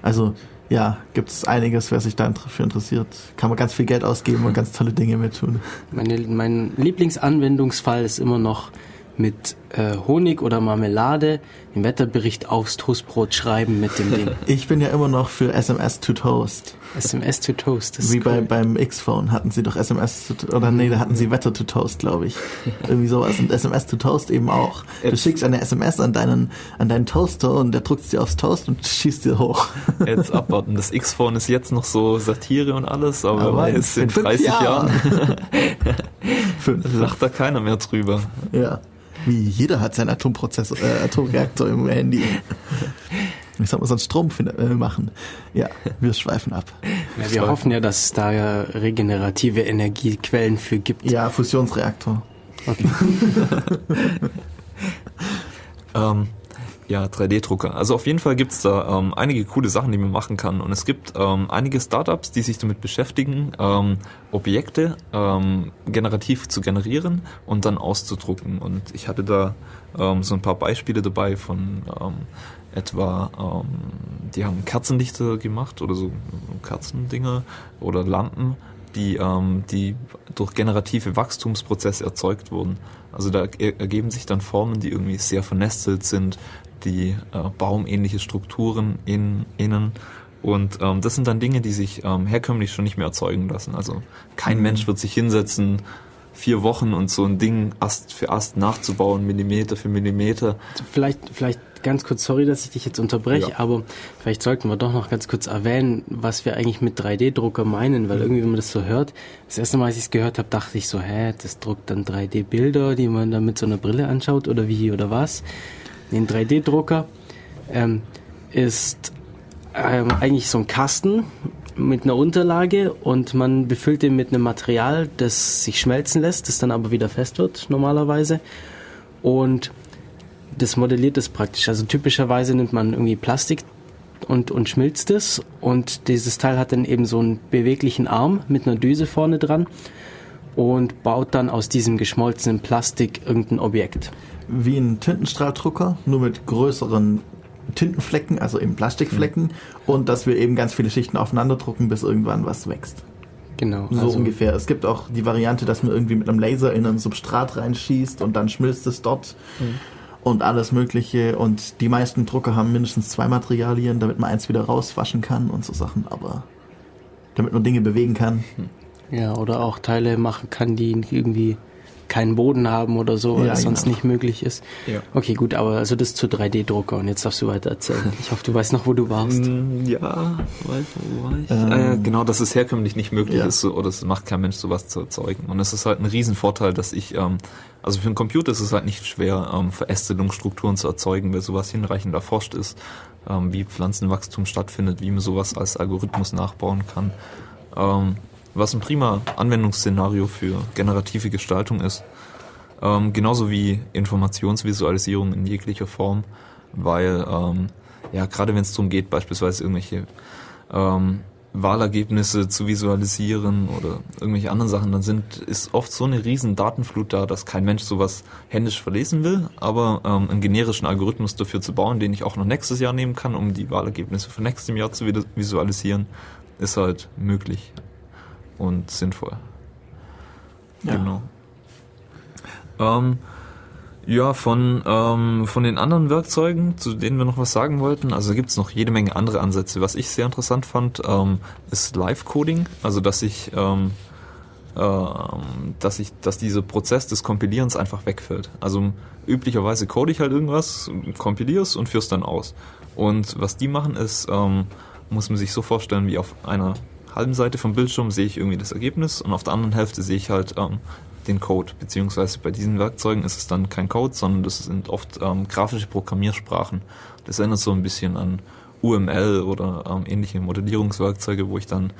Also, ja, gibt es einiges, wer sich da dafür interessiert. Kann man ganz viel Geld ausgeben und ganz tolle Dinge mit tun. Meine, mein Lieblingsanwendungsfall ist immer noch mit äh, Honig oder Marmelade den Wetterbericht aufs Toastbrot schreiben mit dem Ding. Ich bin ja immer noch für SMS to Toast. SMS to Toast. Das ist Wie bei, cool. beim X-Phone hatten sie doch SMS to, oder nee, da hatten sie Wetter to Toast, glaube ich. Irgendwie sowas. Und SMS to Toast eben auch. Du Jetzt- schickst eine SMS an deinen, an deinen Toaster und der drückt sie aufs Toast und schießt dir hoch. Jetzt abwarten. Das X-Phone ist jetzt noch so Satire und alles, aber, Aber wer in- weiß, in in fünf 30 Jahren, Fünf. lacht da keiner mehr drüber. Ja. Wie jeder hat seinen Atomprozessor, äh, Atomreaktor im Handy. Wie soll man sonst Strom machen? Ja, wir schweifen ab. ja, wir hoffen ja, dass es da ja regenerative Energiequellen für gibt. Ja, Fusionsreaktor. Ähm, ja, 3D-Drucker. Also auf jeden Fall gibt's da ähm, einige coole Sachen, die man machen kann. Und es gibt ähm, einige Startups, die sich damit beschäftigen, ähm, Objekte ähm, generativ zu generieren und dann auszudrucken. Und ich hatte da ähm, so ein paar Beispiele dabei von ähm, etwa, ähm, die haben Kerzenlichter gemacht oder so Kerzendinger oder Lampen, die, ähm, die durch generative Wachstumsprozesse erzeugt wurden. Also da er- ergeben sich dann Formen, die irgendwie sehr vernestelt sind, die äh, baumähnliche Strukturen in, innen. Und ähm, das sind dann Dinge, die sich ähm, herkömmlich schon nicht mehr erzeugen lassen. Also kein Mensch wird sich hinsetzen, vier Wochen und so ein Ding Ast für Ast nachzubauen, Millimeter für Millimeter. Vielleicht, vielleicht ganz kurz, sorry, dass ich dich jetzt unterbreche, Ja. aber vielleicht sollten wir doch noch ganz kurz erwähnen, was wir eigentlich mit 3D-Drucker meinen, weil irgendwie, wenn man das so hört, das erste Mal, als ich es gehört habe, dachte ich so, hä, das druckt dann 3D-Bilder, die man dann mit so einer Brille anschaut oder wie oder was. Ein 3D-Drucker ähm, ist ähm, eigentlich so ein Kasten mit einer Unterlage und man befüllt den mit einem Material, das sich schmelzen lässt, das dann aber wieder fest wird normalerweise. Und das modelliert es praktisch. Also typischerweise nimmt man irgendwie Plastik und, und schmilzt es und dieses Teil hat dann eben so einen beweglichen Arm mit einer Düse vorne dran und baut dann aus diesem geschmolzenen Plastik irgendein Objekt. Wie ein Tintenstrahldrucker, nur mit größeren Tintenflecken, also eben Plastikflecken. Und dass wir eben ganz viele Schichten aufeinander drucken, bis irgendwann was wächst. Genau. So also, ungefähr. Es gibt auch die Variante, dass man irgendwie mit einem Laser in ein Substrat reinschießt und dann schmilzt es dort. Und alles Mögliche. Und die meisten Drucker haben mindestens zwei Materialien, damit man eins wieder rauswaschen kann und so Sachen. Aber damit man Dinge bewegen kann. Ja, oder auch Teile machen kann, die irgendwie keinen Boden haben oder so, weil Ja, sonst genau. nicht möglich ist. Ja. Okay, gut, aber also das zu 3D-Drucker und jetzt darfst du weiter erzählen. Ich hoffe, du weißt noch, wo du warst. Mm, Ja, weil, wo war ich? Ähm, äh, genau, dass es herkömmlich nicht möglich ja. ist oder es macht kein Mensch sowas zu erzeugen. Und es ist halt ein Riesenvorteil, dass ich, ähm, also für einen Computer ist es halt nicht schwer, ähm, Verästelungsstrukturen zu erzeugen, weil sowas hinreichend erforscht ist, ähm, wie Pflanzenwachstum stattfindet, wie man sowas als Algorithmus nachbauen kann. Ähm, was ein prima Anwendungsszenario für generative Gestaltung ist. Ähm, genauso wie Informationsvisualisierung in jeglicher Form, weil ähm, ja gerade wenn es darum geht, beispielsweise irgendwelche ähm, Wahlergebnisse zu visualisieren oder irgendwelche anderen Sachen, dann sind ist oft so eine riesen Datenflut da, dass kein Mensch sowas händisch verlesen will, aber ähm, einen generischen Algorithmus dafür zu bauen, den ich auch noch nächstes Jahr nehmen kann, um die Wahlergebnisse für nächstes Jahr zu visualisieren, ist halt möglich und sinnvoll. Ja. Genau. Ähm, ja, von, ähm, von den anderen Werkzeugen, zu denen wir noch was sagen wollten, also gibt es noch jede Menge andere Ansätze. Was ich sehr interessant fand, ähm, ist Live-Coding, also dass ich, ähm, ähm, dass ich, dass dieser Prozess des Kompilierens einfach wegfällt. Also üblicherweise code ich halt irgendwas, kompilier's und führ's dann aus. Und was die machen ist, ähm, muss man sich so vorstellen, wie auf einer halben Seite vom Bildschirm sehe ich irgendwie das Ergebnis und auf der anderen Hälfte sehe ich halt ähm, den Code. Beziehungsweise bei diesen Werkzeugen ist es dann kein Code, sondern das sind oft ähm, grafische Programmiersprachen. Das erinnert so ein bisschen an UML oder ähm, ähnliche Modellierungswerkzeuge, wo ich dann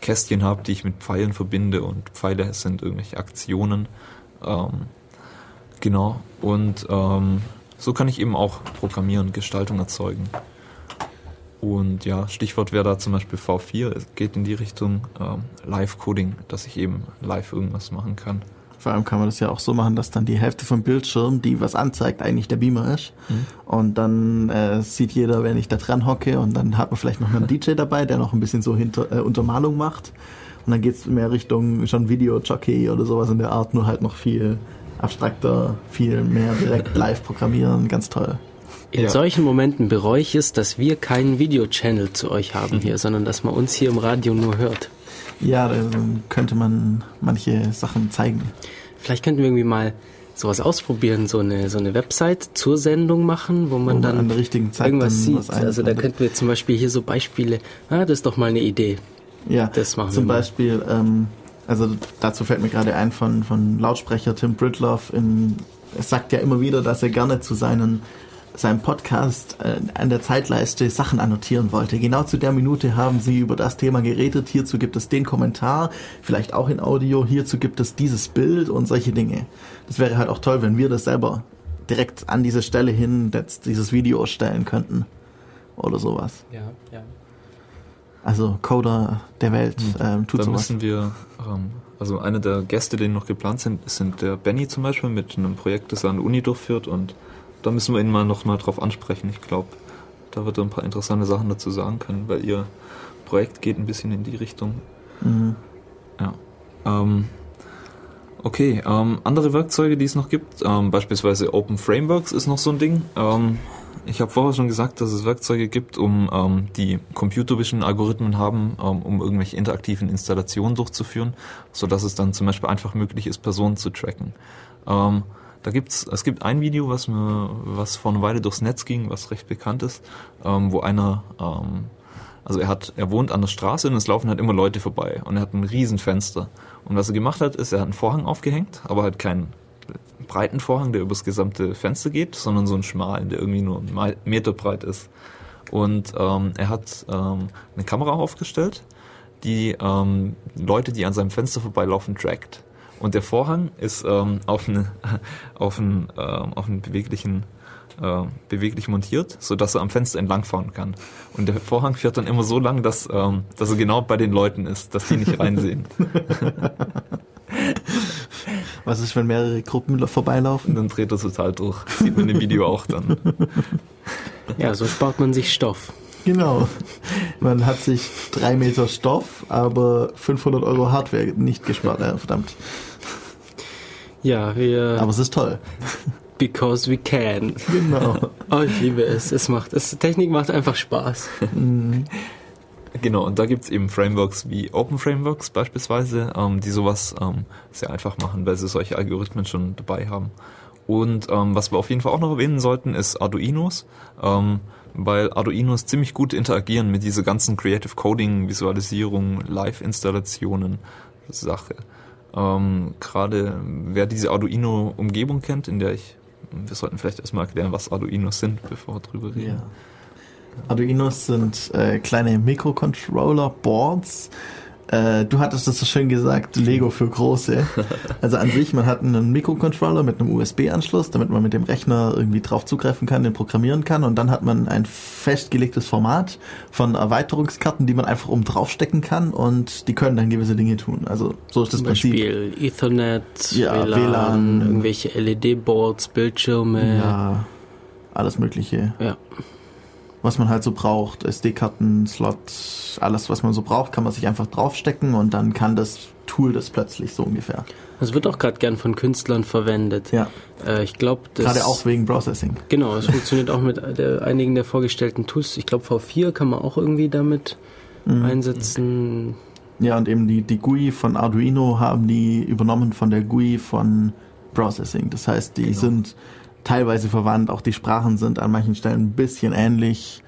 Kästchen habe, die ich mit Pfeilen verbinde und Pfeile sind irgendwelche Aktionen. Ähm, genau. Und ähm, so kann ich eben auch programmieren, Gestaltung erzeugen. Und ja, Stichwort wäre da zum Beispiel V4, es geht in die Richtung ähm, Live-Coding, dass ich eben live irgendwas machen kann. Vor allem kann man das ja auch so machen, dass dann die Hälfte vom Bildschirm, die was anzeigt, eigentlich der Beamer ist. Und dann äh, sieht jeder, wenn ich da dran hocke und dann hat man vielleicht noch einen DJ dabei, der noch ein bisschen so hinter, äh, Untermalung macht. Und dann geht's mehr Richtung schon Video-Jockey oder sowas in der Art, nur halt noch viel abstrakter, viel mehr direkt live programmieren. Ganz toll. In Ja. solchen Momenten bereue ich es, dass wir keinen Video-Channel zu euch haben hier, sondern dass man uns hier im Radio nur hört. Ja, dann könnte man manche Sachen zeigen. Vielleicht könnten wir irgendwie mal sowas ausprobieren, so eine, so eine Website zur Sendung machen, wo man Wo man dann an der richtigen Zeit irgendwas sieht. also da könnten wir zum Beispiel hier so Beispiele, ah, das ist doch mal eine Idee. Ja, Das machen zum wir mal. Beispiel, ähm, also dazu fällt mir gerade ein von, von Lautsprecher Tim Britloff. In, er sagt ja immer wieder, dass er gerne zu seinen, seinem Podcast äh, an der Zeitleiste Sachen annotieren wollte. Genau zu der Minute haben sie über das Thema geredet. Hierzu gibt es den Kommentar, vielleicht auch in Audio. Hierzu gibt es dieses Bild und solche Dinge. Das wäre halt auch toll, wenn wir das selber direkt an diese Stelle hin jetzt dieses Video stellen könnten. Oder sowas. Ja, ja. Also Coder der Welt ähm, tut da sowas. müssen wir, ähm, also eine der Gäste, die noch geplant sind, sind der Benny zum Beispiel mit einem Projekt, das er an der Uni durchführt und da müssen wir ihn mal noch mal drauf ansprechen. Ich glaube, da wird er ein paar interessante Sachen dazu sagen können, weil ihr Projekt geht ein bisschen in die Richtung. Mhm. Ja. Ähm, okay, ähm, andere Werkzeuge, die es noch gibt, ähm, beispielsweise Open Frameworks ist noch so ein Ding. Ähm, ich habe vorher schon gesagt, dass es Werkzeuge gibt, um ähm, die Computer Vision Algorithmen haben, ähm, um irgendwelche interaktiven Installationen durchzuführen, so dass es dann zum Beispiel einfach möglich ist, Personen zu tracken. Ähm, da gibt's, es gibt ein Video, was mir, was vor einer Weile durchs Netz ging, was recht bekannt ist, ähm, wo einer, ähm, also er hat, er wohnt an der Straße und es laufen halt immer Leute vorbei und er hat ein riesen Fenster. Und was er gemacht hat, ist, er hat einen Vorhang aufgehängt, aber halt keinen breiten Vorhang, der übers gesamte Fenster geht, sondern so einen schmalen, der irgendwie nur einen Me- Meter breit ist. Und ähm, er hat ähm, eine Kamera aufgestellt, die ähm, Leute, die an seinem Fenster vorbeilaufen, trackt. Und der Vorhang ist ähm, auf, eine, auf, einen, ähm, auf einen beweglichen äh, beweglich montiert, so dass er am Fenster entlangfahren kann. Und der Vorhang fährt dann immer so lang, dass, ähm, dass er genau bei den Leuten ist, dass die nicht reinsehen. Was ist, wenn mehrere Gruppen vorbeilaufen? Und dann dreht er total durch. Das sieht man im Video auch dann. Ja, so spart man sich Stoff. Genau. Man hat sich drei Meter Stoff, aber 500 Euro Hardware nicht gespart. Ja, verdammt. Ja, wir, Aber es ist toll. because we can. Genau. Oh, ich liebe es. Es macht, es, Technik macht einfach Spaß. Genau, und da gibt's eben Frameworks wie Open Frameworks beispielsweise, ähm, die sowas ähm, sehr einfach machen, weil sie solche Algorithmen schon dabei haben. Und ähm, was wir auf jeden Fall auch noch erwähnen sollten, ist Arduinos, ähm, weil Arduinos ziemlich gut interagieren mit dieser ganzen Creative Coding, Visualisierung, Live-Installationen Sache. Ähm, Gerade wer diese Arduino-Umgebung kennt, in der ich, wir sollten vielleicht erstmal erklären, was Arduinos sind, bevor wir drüber reden. Ja. Arduinos sind äh, kleine Mikrocontroller-Boards. Äh, du hattest das so schön gesagt, Lego für Große. Also an sich, man hat einen Mikrocontroller mit einem USB-Anschluss, damit man mit dem Rechner irgendwie drauf zugreifen kann, den programmieren kann. Und dann hat man ein festgelegtes Format von Erweiterungskarten, die man einfach oben draufstecken kann und die können dann gewisse Dinge tun. Also so ist das Zum Prinzip. Beispiel Ethernet, Ja, WLAN, WLAN. irgendwelche LED-Boards, Bildschirme. Ja, alles Mögliche. ja. Was man halt so braucht. SD-Karten, Slot, alles, was man so braucht, kann man sich einfach draufstecken und dann kann das Tool das plötzlich so ungefähr. Das wird auch gerade gern von Künstlern verwendet. Ja. Äh, ich glaube. Gerade auch wegen Processing. Genau, es funktioniert auch mit der, einigen der vorgestellten Tools. Ich glaube, V4 kann man auch irgendwie damit Mhm. einsetzen. Ja, und eben die, die GUI von Arduino haben die übernommen von der GUI von Processing. Das heißt, die Genau. sind teilweise verwandt, auch die Sprachen sind an manchen Stellen ein bisschen ähnlich.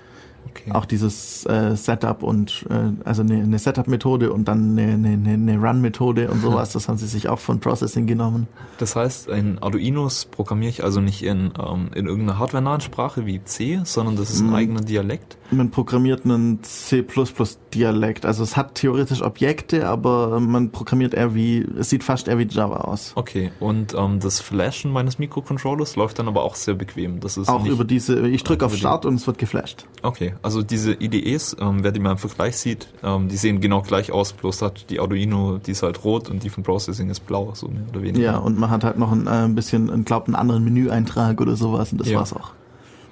Okay. Auch dieses äh, Setup und äh, also eine, eine Setup-Methode und dann eine, eine, eine- eine Run-Methode und sowas, das haben sie sich auch von Processing genommen. Das heißt, in Arduinos programmiere ich also nicht in, ähm, in irgendeiner hardwarenahen Sprache wie C, sondern das ist ein Mhm. eigener Dialekt. Man programmiert einen C++-Dialekt. Also es hat theoretisch Objekte, aber man programmiert eher wie, es sieht fast eher wie Java aus. Okay, und ähm, das Flashen meines Mikrocontrollers läuft dann aber auch sehr bequem. Das ist Auch über diese, ich drücke auf Start und es wird geflasht. Okay, also diese IDEs, ähm, wer die mal im Vergleich sieht, ähm, die sehen genau gleich aus, bloß hat die Arduino, die ist halt rot und die von Processing ist blau, so mehr oder weniger. Ja, und man hat halt noch ein, äh, ein bisschen, ich glaube, einen anderen Menüeintrag oder sowas und das Ja. war's auch.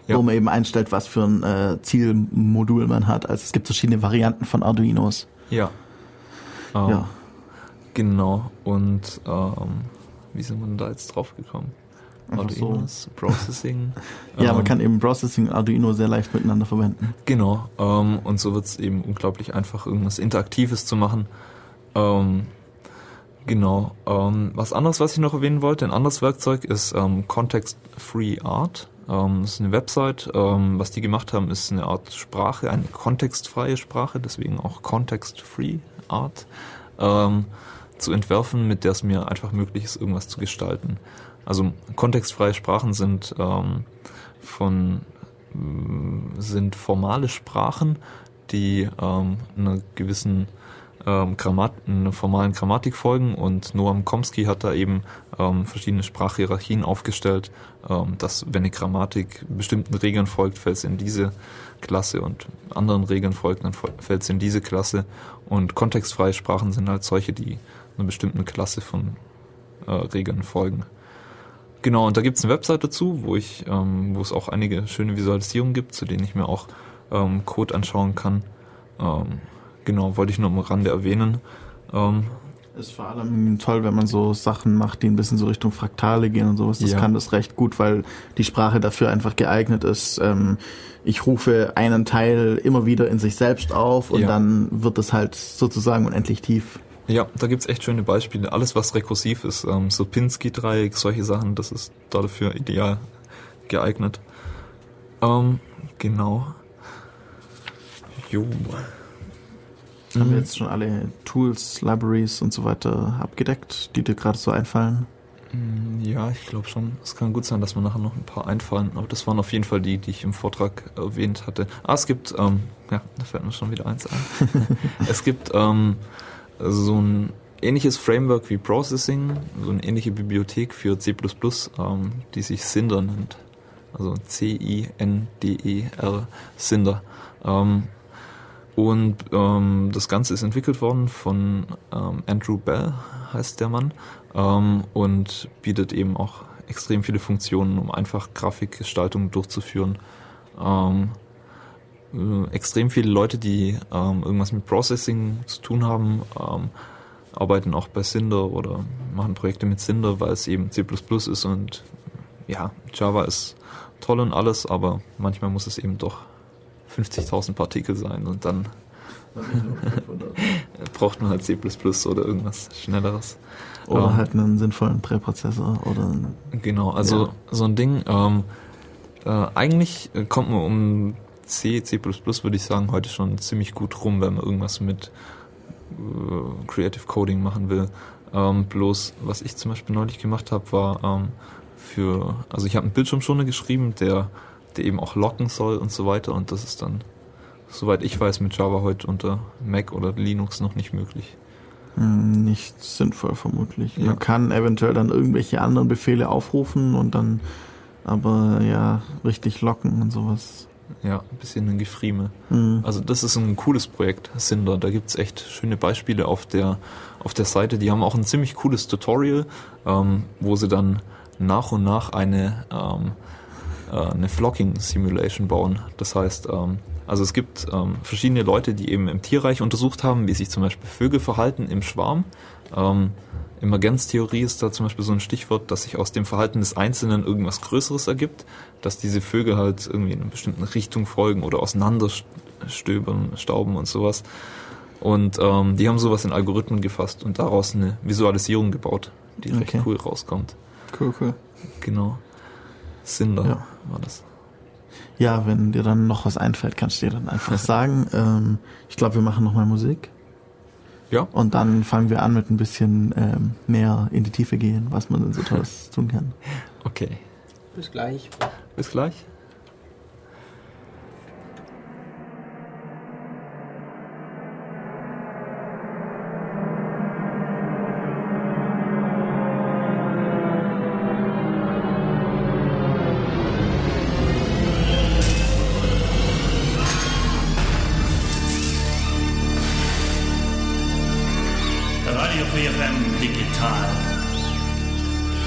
Ja. Wo man eben einstellt, was für ein äh, Zielmodul man hat. Also es gibt verschiedene Varianten von Arduinos. Ja. Ähm, Ja. Genau, und ähm, wie sind wir da jetzt drauf gekommen? Einfach so. Arduinos, Processing. Ja, man ähm, kann eben Processing und Arduino sehr leicht miteinander verwenden. Genau, ähm, und so wird es eben unglaublich einfach, irgendwas Interaktives zu machen. Ähm, genau. Ähm, was anderes, was ich noch erwähnen wollte, ein anderes Werkzeug ist ähm, Context Free Art. Ähm, das ist eine Website. Ähm, was die gemacht haben, ist eine Art Sprache, eine kontextfreie Sprache, deswegen auch Context Free Art, ähm, zu entwerfen, mit der es mir einfach möglich ist, irgendwas zu gestalten. Also kontextfreie Sprachen sind ähm, von sind formale Sprachen, die ähm, einer gewissen ähm, Grammat einer formalen Grammatik folgen und Noam Chomsky hat da eben ähm, verschiedene Sprachhierarchien aufgestellt, ähm, dass wenn eine Grammatik bestimmten Regeln folgt, fällt sie in diese Klasse und anderen Regeln folgt, dann fällt sie in diese Klasse und kontextfreie Sprachen sind halt solche, die einer bestimmten Klasse von äh, Regeln folgen. Genau, und da gibt es eine Website dazu, wo ich, ähm, wo es auch einige schöne Visualisierungen gibt, zu denen ich mir auch ähm, Code anschauen kann. Ähm, genau, wollte ich nur am Rande erwähnen. Ist vor allem toll, wenn man so Sachen macht, die ein bisschen so Richtung Fraktale gehen und sowas. Das Ja. kann das recht gut, weil die Sprache dafür einfach geeignet ist. Ähm, ich rufe einen Teil immer wieder in sich selbst auf und Ja. dann wird es halt sozusagen unendlich tief. ja, da gibt's echt schöne Beispiele. Alles, was rekursiv ist, ähm, so Pinsky-Dreieck, solche Sachen, das ist dafür ideal geeignet. Ähm, genau. Jo. Haben Mhm. wir jetzt schon alle Tools, Libraries und so weiter abgedeckt, die dir gerade so einfallen? Mm, Ja, ich glaube schon. Es kann gut sein, dass mir nachher noch ein paar einfallen, aber das waren auf jeden Fall die, die ich im Vortrag erwähnt hatte. Ah, es gibt, ähm, ja, da fällt mir schon wieder eins ein. es gibt ähm, so ein ähnliches Framework wie Processing, so eine ähnliche Bibliothek für C++, ähm, die sich Cinder nennt. Also C-I-N-D-E-R, Cinder. Ähm, und ähm, das Ganze ist entwickelt worden von ähm, Andrew Bell, heißt der Mann, ähm, und bietet eben auch extrem viele Funktionen, um einfach Grafikgestaltung durchzuführen. Ähm, äh, extrem viele Leute, die ähm, irgendwas mit Processing zu tun haben, ähm, arbeiten auch bei Cinder oder machen Projekte mit Cinder, weil es eben C++ ist und ja, Java ist toll und alles, aber manchmal muss es eben doch 50.000 Partikel sein und dann braucht man halt C++ oder irgendwas Schnelleres. Oder Ähm, halt einen sinnvollen Präprozessor oder ein Genau, also Ja. so ein Ding, ähm, äh, eigentlich kommt man um C, C++ würde ich sagen, heute schon ziemlich gut rum, wenn man irgendwas mit äh, Creative Coding machen will. Ähm, bloß, was ich zum Beispiel neulich gemacht habe, war ähm, für, also ich habe einen Bildschirmschoner geschrieben, der, der eben auch locken soll und so weiter und das ist dann, soweit ich weiß, mit Java heute unter Mac oder Linux noch nicht möglich. Hm, Nicht sinnvoll vermutlich. Ja. Man kann eventuell dann irgendwelche anderen Befehle aufrufen und dann aber ja richtig locken und sowas. Ja, ein bisschen ein Gefrieme. Hm. Also das ist ein cooles Projekt, Cinder. Da gibt's echt schöne Beispiele auf der, auf der Seite. Die haben auch ein ziemlich cooles Tutorial, ähm, wo sie dann nach und nach eine, ähm, äh, eine Flocking Simulation bauen. Das heißt, ähm, also es gibt ähm, verschiedene Leute, die eben im Tierreich untersucht haben, wie sich zum Beispiel Vögel verhalten im Schwarm. Ähm, Emergenztheorie ist da zum Beispiel so ein Stichwort, dass sich aus dem Verhalten des Einzelnen irgendwas Größeres ergibt, dass diese Vögel halt irgendwie in einer bestimmten Richtung folgen oder auseinanderstöbern, stauben und sowas. Und ähm, die haben sowas in Algorithmen gefasst und daraus eine Visualisierung gebaut, die recht Okay. cool rauskommt. Cool, cool. Genau. Cinder Ja. War das. Ja, wenn dir dann noch was einfällt, kannst du dir dann einfach sagen. Ähm, ich glaube, wir machen nochmal Musik. Ja. Und dann fangen wir an mit ein bisschen ähm, mehr in die Tiefe gehen, was man denn so Tolles tun kann. Okay. Bis gleich. Bis gleich.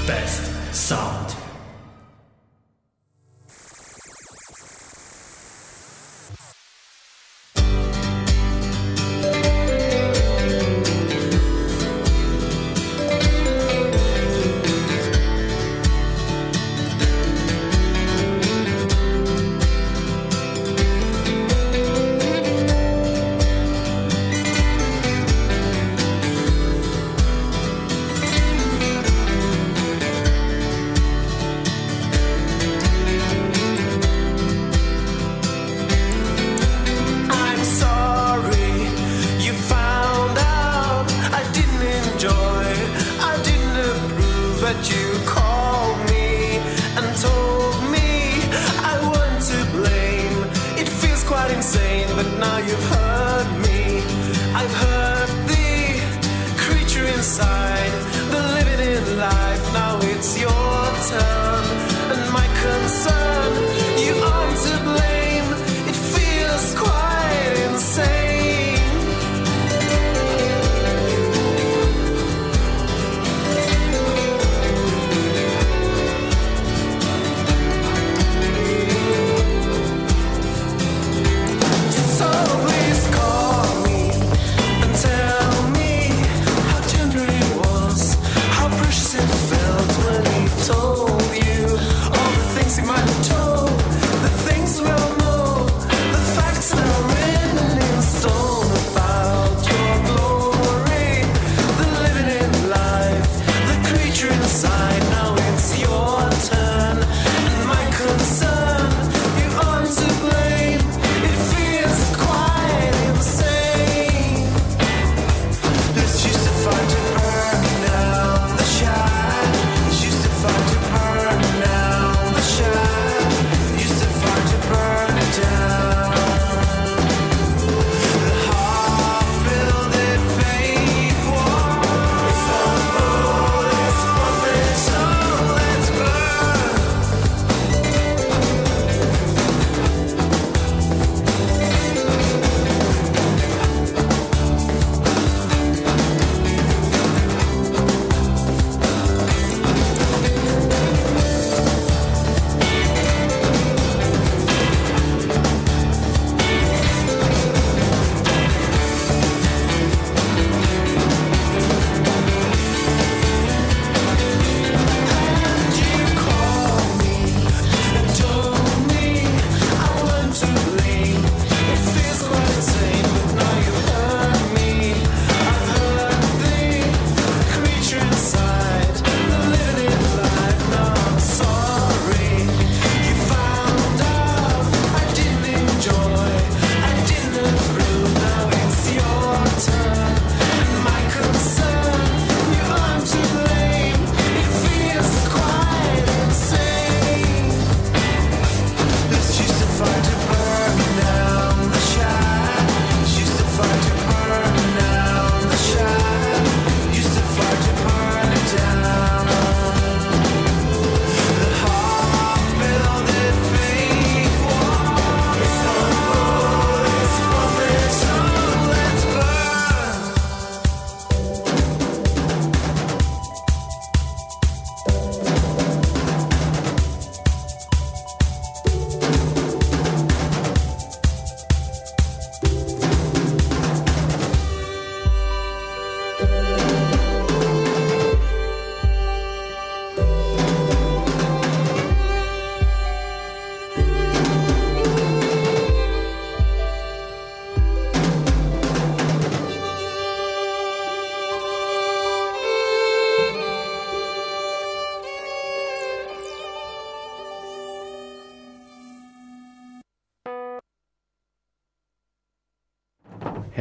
Best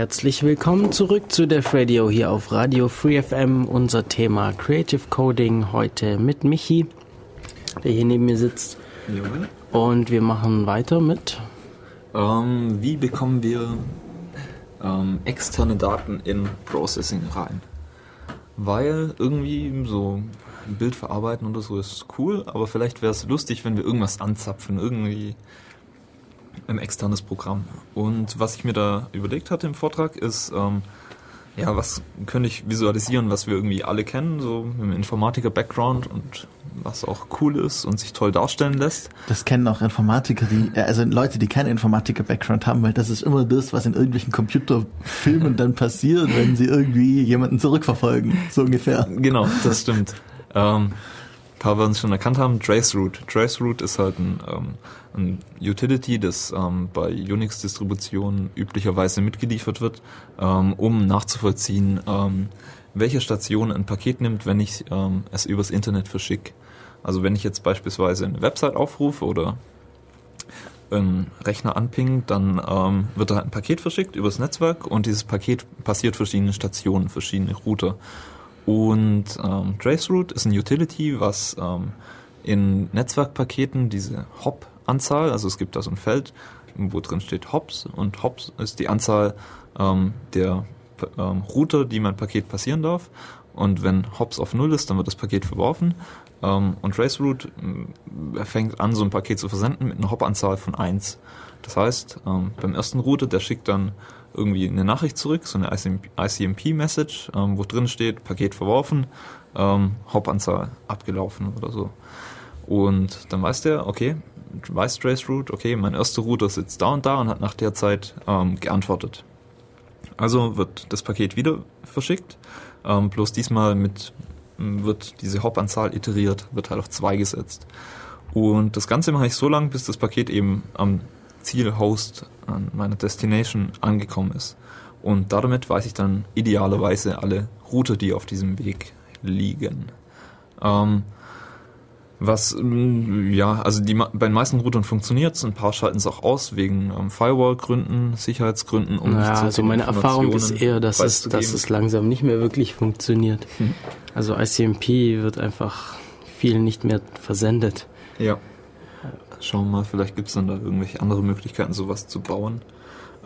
Herzlich willkommen zurück zu Def Radio hier auf Radio Free FM. Unser Thema Creative Coding heute mit Michi, der hier neben mir sitzt. Jawohl. Und wir machen weiter mit. Ähm, wie bekommen wir ähm, externe Daten in Processing rein? Weil irgendwie so ein Bild verarbeiten oder so ist cool, aber vielleicht wäre es lustig, wenn wir irgendwas anzapfen, irgendwie ein externes Programm. Und was ich mir da überlegt hatte im Vortrag ist, ähm, ja, was könnte ich visualisieren, was wir irgendwie alle kennen, so mit einem Informatiker-Background und was auch cool ist und sich toll darstellen lässt. Das kennen auch Informatiker, die, äh, also Leute, die keinen Informatiker-Background haben, weil das ist immer das, was in irgendwelchen Computerfilmen dann passiert, wenn sie irgendwie jemanden zurückverfolgen, so ungefähr. Genau, das stimmt. ähm, paar werden es schon erkannt haben, Traceroute. Traceroute ist halt ein, ähm, ein Utility, das ähm, bei Unix-Distributionen üblicherweise mitgeliefert wird, ähm, um nachzuvollziehen, ähm, welche Station ein Paket nimmt, wenn ich ähm, es übers Internet verschicke. Also wenn ich jetzt beispielsweise eine Website aufrufe oder einen Rechner anpingt, dann ähm, wird da ein Paket verschickt übers Netzwerk und dieses Paket passiert verschiedene Stationen, verschiedene Router. Und ähm, Traceroute ist ein Utility, was ähm, in Netzwerkpaketen diese Hop-Anzahl, also es gibt da so ein Feld, wo drin steht Hops und Hops ist die Anzahl ähm, der ähm, Router, die mein Paket passieren darf. Und wenn Hops auf Null ist, dann wird das Paket verworfen. Ähm, und Traceroute äh, fängt an, so ein Paket zu versenden mit einer Hop-Anzahl von 1. Das heißt, ähm, beim ersten Router, der schickt dann irgendwie eine Nachricht zurück, so eine ICMP-Message, ähm, wo drin steht, Paket verworfen, ähm, Hop-Anzahl abgelaufen oder so. Und dann weiß der, okay, weiß Traceroute, okay, mein erster Router sitzt da und da und hat nach der Zeit ähm, geantwortet. Also wird das Paket wieder verschickt, ähm, bloß diesmal mit wird diese Hop-Anzahl iteriert, wird halt auf zwei gesetzt. Und das Ganze mache ich so lange, bis das Paket eben am Zielhost an meiner Destination angekommen ist. Und damit weiß ich dann idealerweise alle Route, die auf diesem Weg liegen. Ähm, was, mm, ja, also die, bei den meisten Routern funktioniert es, ein paar schalten es auch aus, wegen ähm, Firewall-Gründen, Sicherheitsgründen, um Ja, also meine Erfahrung ist eher, dass es, dass es langsam nicht mehr wirklich funktioniert. Hm. Also ICMP wird einfach viel nicht mehr versendet. Ja. Schauen wir mal, vielleicht gibt es dann da irgendwelche andere Möglichkeiten, sowas zu bauen.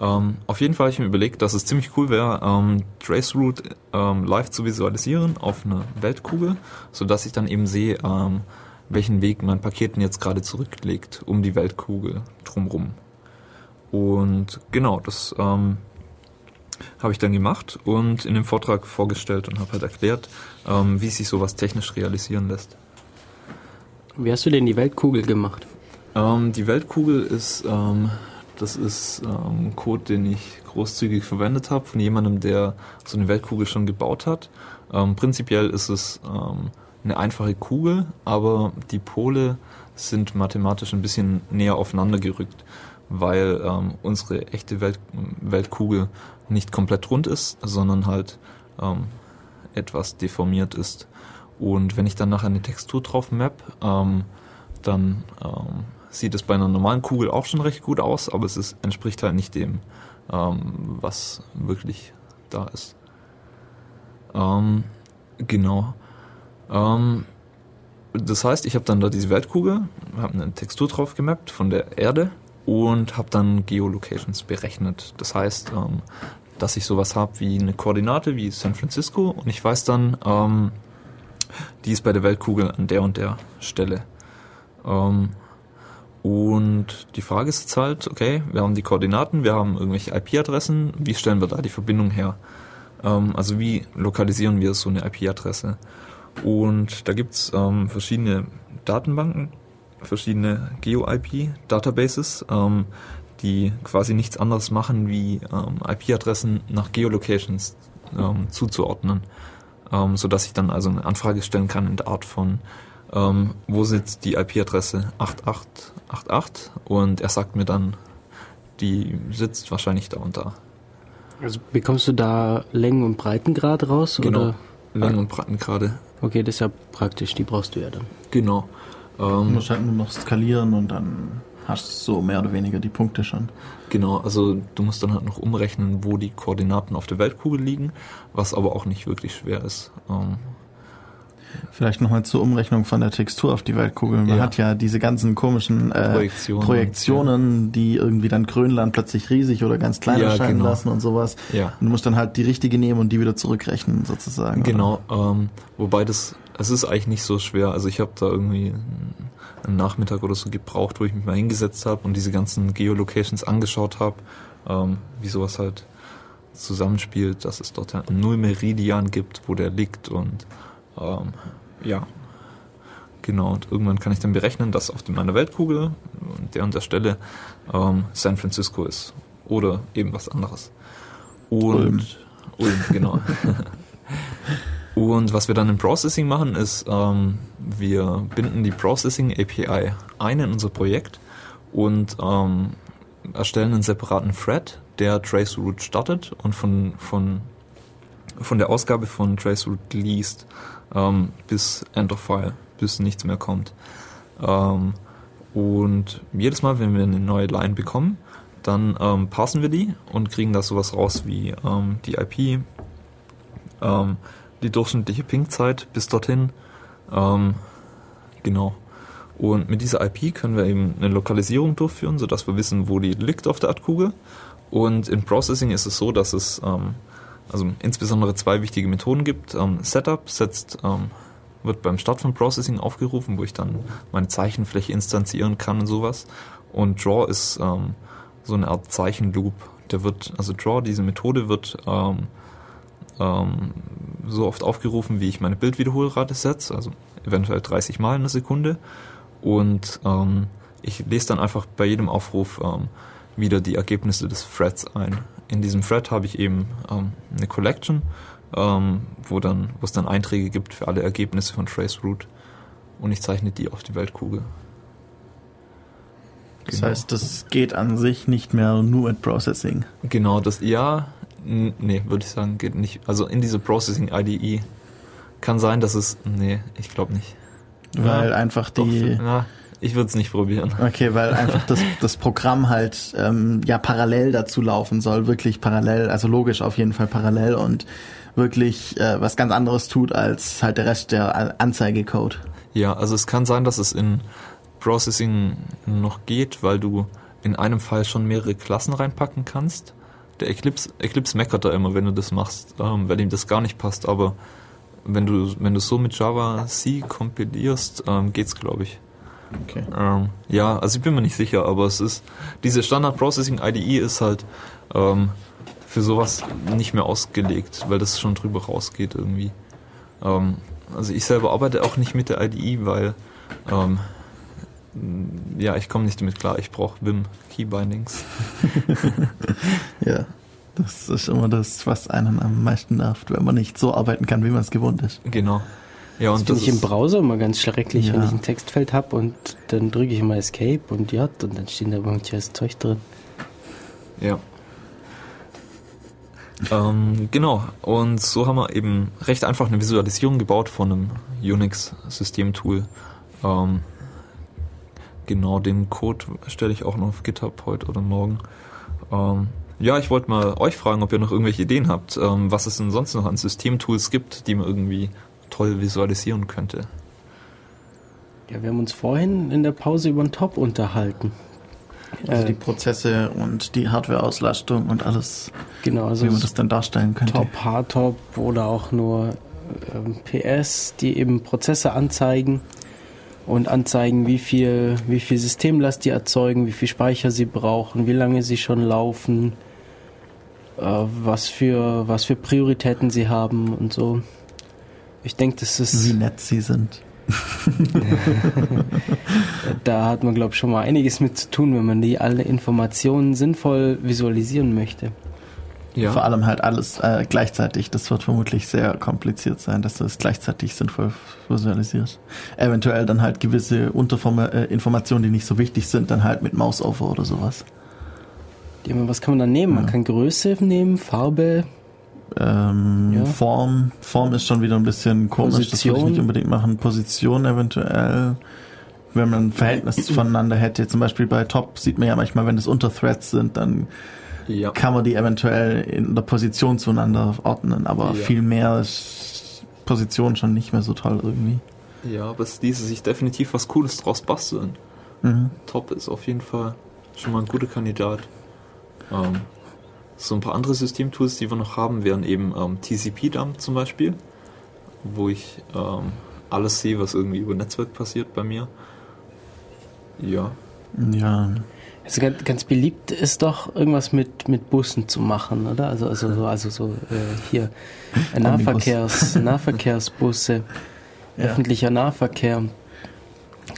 Ähm, auf jeden Fall habe ich mir überlegt, dass es ziemlich cool wäre, ähm, Traceroute ähm, live zu visualisieren auf einer Weltkugel, sodass ich dann eben sehe, ähm, welchen Weg mein Paket jetzt gerade zurücklegt um die Weltkugel drumrum. Und genau, das ähm, habe ich dann gemacht und in dem Vortrag vorgestellt und habe halt erklärt, ähm, wie sich sowas technisch realisieren lässt. Wie hast du denn die Weltkugel gemacht? Ähm, die Weltkugel ist, ähm, das ist ähm, ein Code, den ich großzügig verwendet habe von jemandem, der so eine Weltkugel schon gebaut hat. Ähm, prinzipiell ist es ähm, eine einfache Kugel, aber die Pole sind mathematisch ein bisschen näher aufeinander gerückt, weil ähm, unsere echte Welt, Weltkugel nicht komplett rund ist, sondern halt etwas deformiert ist. Und wenn ich dann nachher eine Textur drauf map, dann ähm, sieht es bei einer normalen Kugel auch schon recht gut aus, aber es ist, entspricht halt nicht dem, ähm, was wirklich da ist. Ähm, genau. Ähm, das heißt, ich habe dann da diese Weltkugel, habe eine Textur drauf gemappt von der Erde und habe dann Geolocations berechnet. Das heißt, ähm, dass ich sowas habe wie eine Koordinate wie San Francisco und ich weiß dann, ähm, die ist bei der Weltkugel an der und der Stelle. Ähm, und die Frage ist jetzt halt, okay, wir haben die Koordinaten, wir haben irgendwelche IP-Adressen, wie stellen wir da die Verbindung her? Ähm, also wie lokalisieren wir so eine IP-Adresse? Und da gibt's ähm, verschiedene Datenbanken, verschiedene Geo-IP-Databases, ähm, die quasi nichts anderes machen, wie ähm, IP-Adressen nach Geolocations ähm, zuzuordnen, ähm, sodass ich dann also eine Anfrage stellen kann in der Art von, ähm, wo sitzt die IP-Adresse 8888 und er sagt mir dann, die sitzt wahrscheinlich da und da. Also bekommst du da Längen- und Breitengrad raus? Genau. Oder? Längen- und Breitengrade. Okay, das ist ja praktisch, die brauchst du ja dann. Genau. Ähm, muss halt nur noch skalieren und dann hast so mehr oder weniger die Punkte schon. Genau, also du musst dann halt noch umrechnen, wo die Koordinaten auf der Weltkugel liegen, was aber auch nicht wirklich schwer ist. Ähm, Vielleicht nochmal zur Umrechnung von der Textur auf die Weltkugel. Man Ja. hat ja diese ganzen komischen äh, Projektionen. Projektionen, die irgendwie dann Grönland plötzlich riesig oder ganz klein Ja, erscheinen genau. lassen und sowas. Ja. Und du musst dann halt die richtige nehmen und die wieder zurückrechnen, sozusagen. Genau, ähm, wobei das, es ist eigentlich nicht so schwer. Also ich habe da irgendwie einen Nachmittag oder so gebraucht, wo ich mich mal hingesetzt habe und diese ganzen Geolocations angeschaut habe, ähm, wie sowas halt zusammenspielt, dass es dort einen Nullmeridian gibt, wo der liegt und ähm, ja, genau. Und irgendwann kann ich dann berechnen, dass auf meiner Weltkugel an der und der Stelle ähm, San Francisco ist oder eben was anderes. Und Ulm. Ulm, genau. Und was wir dann im Processing machen, ist, ähm, wir binden die Processing API ein in unser Projekt und ähm, erstellen einen separaten Thread, der Traceroute startet und von, von, von der Ausgabe von Traceroute liest ähm, bis End of File, bis nichts mehr kommt. Ähm, und jedes Mal, wenn wir eine neue Line bekommen, dann ähm, parsen wir die und kriegen da sowas raus wie ähm, die IP, ähm, die durchschnittliche Ping-Zeit bis dorthin. Ähm, genau. Und mit dieser IP können wir eben eine Lokalisierung durchführen, sodass wir wissen, wo die liegt auf der Erdkugel. Und in Processing ist es so, dass es ähm, also insbesondere zwei wichtige Methoden gibt. Ähm, Setup setzt, ähm, wird beim Start von Processing aufgerufen, wo ich dann meine Zeichenfläche instanzieren kann und sowas. Und Draw ist ähm, so eine Art Zeichenloop. Der wird, also Draw, diese Methode wird ähm, ähm, so oft aufgerufen, wie ich meine Bildwiederholrate setze, also eventuell 30 Mal in der Sekunde. Und ähm, ich lese dann einfach bei jedem Aufruf wieder die Ergebnisse des Threads ein. In diesem Thread habe ich eben ähm, eine Collection, ähm, wo dann, wo es dann Einträge gibt für alle Ergebnisse von Traceroute und ich zeichne die auf die Weltkugel. Das Genau. heißt, das geht an sich nicht mehr nur mit Processing. Genau, das ja, nee, würde ich sagen, geht nicht. Also in diese Processing IDE kann sein, dass es, nee, ich glaube nicht. Weil Ja, einfach Doch, die. Ich würde es nicht probieren. Okay, weil einfach das, das Programm halt ähm, ja parallel dazu laufen soll, wirklich parallel, also logisch auf jeden Fall parallel und wirklich äh, was ganz anderes tut als halt der Rest der Anzeigecode. Ja, also es kann sein, dass es in Processing noch geht, weil du in einem Fall schon mehrere Klassen reinpacken kannst. Der Eclipse, Eclipse meckert da immer, wenn du das machst, ähm, weil ihm das gar nicht passt, aber wenn du, wenn du so mit Java C kompilierst, ähm, geht's, glaube ich. Okay. Ähm, ja, also ich bin mir nicht sicher, aber es ist, diese Standard Processing IDE ist halt ähm, für sowas nicht mehr ausgelegt, weil das schon drüber rausgeht irgendwie. Ähm, also ich selber arbeite auch nicht mit der IDE, weil ähm, ja, ich komme nicht damit klar. Ich brauche Vim Key Bindings. Ja. Das ist immer das, was einen am meisten nervt, wenn man nicht so arbeiten kann, wie man es gewohnt ist. Genau. Ja, Das und finde das ich im Browser immer ganz schrecklich, Ja. wenn ich ein Textfeld habe und dann drücke ich immer Escape und J und dann stehen da irgendwelches Zeug drin. Ja. Ähm, genau, und so haben wir eben recht einfach eine Visualisierung gebaut von einem Unix-Systemtool. Ähm, genau, den Code stelle ich auch noch auf GitHub heute oder morgen. Ähm, ja, ich wollte mal euch fragen, ob ihr noch irgendwelche Ideen habt, ähm, was es denn sonst noch an Systemtools gibt, die man irgendwie toll visualisieren könnte. Ja, wir haben uns vorhin in der Pause über den Top unterhalten. Also Äh, die Prozesse und die Hardware-Auslastung und alles, genau, also wie man das dann darstellen könnte. Top, Hardtop oder auch nur ähm, PS, die eben Prozesse anzeigen und anzeigen, wie viel, wie viel Systemlast die erzeugen, wie viel Speicher sie brauchen, wie lange sie schon laufen, äh, was für was für Prioritäten sie haben und so. Ich denke, das ist Wie nett sie sind. da hat man glaube ich schon mal einiges mit zu tun, wenn man die alle Informationen sinnvoll visualisieren möchte. Vor allem halt alles äh, gleichzeitig. Das wird vermutlich sehr kompliziert sein, dass du es gleichzeitig sinnvoll visualisierst. Eventuell dann halt gewisse Unterforma äh, Informationen, die nicht so wichtig sind, dann halt mit Mausover oder sowas. Ja, aber was kann man dann nehmen? Man Ja. kann Größe nehmen, Farbe, Ähm, Ja. Form, Form ist schon wieder ein bisschen komisch, das würde ich Position. nicht unbedingt machen. Position eventuell, wenn man ein Verhältnis voneinander hätte. Zum Beispiel bei Top sieht man ja manchmal, wenn es Unterthreads sind, dann Ja. kann man die eventuell in der Position zueinander ordnen, aber Ja. viel mehr ist Position schon nicht mehr so toll irgendwie. Ja, aber es ließe sich definitiv was Cooles draus basteln. Mhm. Top ist auf jeden Fall schon mal ein guter Kandidat. Ähm, so ein paar andere Systemtools, die wir noch haben, wären eben ähm, TCP-Dump zum Beispiel, wo ich ähm, alles sehe, was irgendwie über Netzwerk passiert bei mir. Ja, Ja, Also ganz, ganz beliebt ist doch irgendwas mit, mit Bussen zu machen, oder? Also, also so, also so äh, hier äh, Nahverkehrs, Nahverkehrsbusse, Ja. öffentlicher Nahverkehr.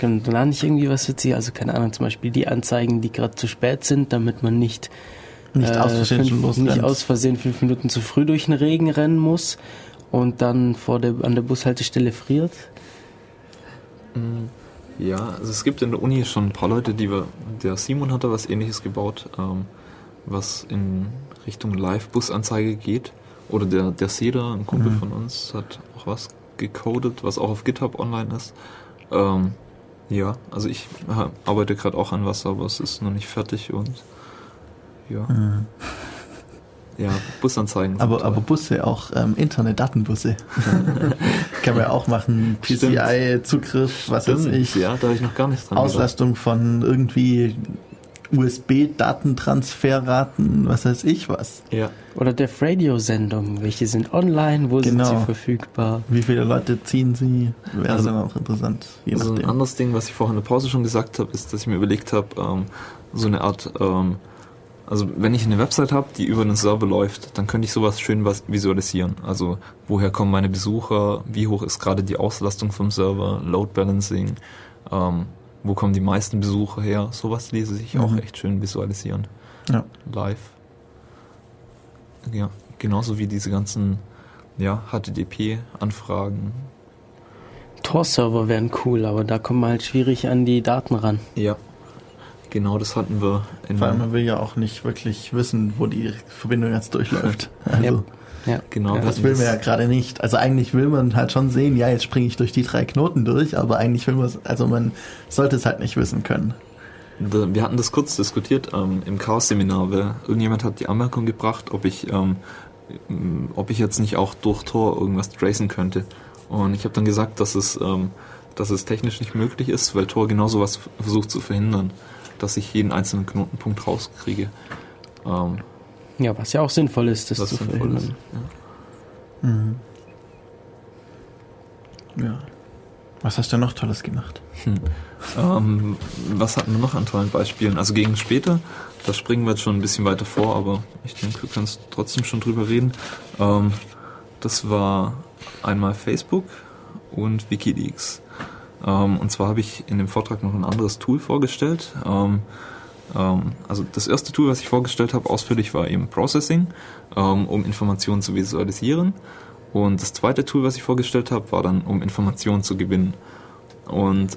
Dann nicht irgendwie was witzig, also keine Ahnung, zum Beispiel die Anzeigen, die gerade zu spät sind, damit man nicht, nicht äh, aus Versehen schon fünf, nicht aus Versehen fünf Minuten zu früh durch den Regen rennen muss und dann vor der, an der Bushaltestelle friert. Ja, also es gibt in der Uni schon ein paar Leute, die wir, der Simon hat da was ähnliches gebaut, ähm, was in Richtung Live-Bus-Anzeige geht. Oder der, der Seda, ein Kumpel Mhm. von uns, hat auch was gecodet, was auch auf GitHub online ist. Ähm, ja, also ich arbeite gerade auch an was, aber es ist noch nicht fertig und ja. Mhm. Ja, Busanzeigen. Aber, toll. aber Busse, auch ähm, Internet-Datenbusse. Kann man ja auch machen. PCI-Zugriff, was weiß Stimmt, ich. ja, da habe ich noch gar nicht dran gedacht. Auslastung von irgendwie USB-Datentransferraten, was weiß ich was. Ja, Oder Def Radio-Sendungen, welche sind online, wo Genau. sind sie verfügbar? Wie viele Leute ziehen sie? Wäre Also- dann auch interessant. Je Also ein anderes Ding, was ich vorhin in der Pause schon gesagt habe, ist, dass ich mir überlegt habe, ähm, so eine Art, ähm, also wenn ich eine Website habe, die über einen Server läuft, dann könnte ich sowas schön was visualisieren. Also woher kommen meine Besucher, wie hoch ist gerade die Auslastung vom Server, Load Balancing, ähm, wo kommen die meisten Besucher her, sowas ließe sich auch Mhm. echt schön visualisieren. Ja. Live. Ja, genauso wie diese ganzen ja, HTTP-Anfragen, Tor-Server wären cool, aber da kommt man halt schwierig an die Daten ran. Ja, genau das hatten wir in Vor allem, man will ja auch nicht wirklich wissen, wo die Verbindung jetzt durchläuft. Also, Ja. Genau, ja. das will man ja gerade nicht. Also eigentlich will man halt schon sehen, ja, jetzt springe ich durch die drei Knoten durch, aber eigentlich will man es, also man sollte es halt nicht wissen können. Wir hatten das kurz diskutiert ähm, im Chaos-Seminar, weil irgendjemand hat die Anmerkung gebracht, ob ich, ähm, m, ob ich jetzt nicht auch durch Tor irgendwas tracen könnte. Und ich habe dann gesagt, dass es, ähm, dass es technisch nicht möglich ist, weil Tor genau sowas versucht zu verhindern, dass ich jeden einzelnen Knotenpunkt rauskriege. Ähm, ja, was ja auch sinnvoll ist, das was zu sinnvoll verhindern. ist. Ja. Mhm. Ja. Was hast du noch Tolles gemacht? Ähm, was hatten wir noch an tollen Beispielen? Also gegen später, da springen wir jetzt schon ein bisschen weiter vor, aber ich denke, wir können trotzdem schon drüber reden. Ähm, das war einmal Facebook und Wikileaks. Ähm, und zwar habe ich in dem Vortrag noch ein anderes Tool vorgestellt. Ähm, ähm, also das erste Tool, was ich vorgestellt habe, ausführlich war eben Processing, um Informationen zu visualisieren. Und das zweite Tool, was ich vorgestellt habe, war dann, um Informationen zu gewinnen. Und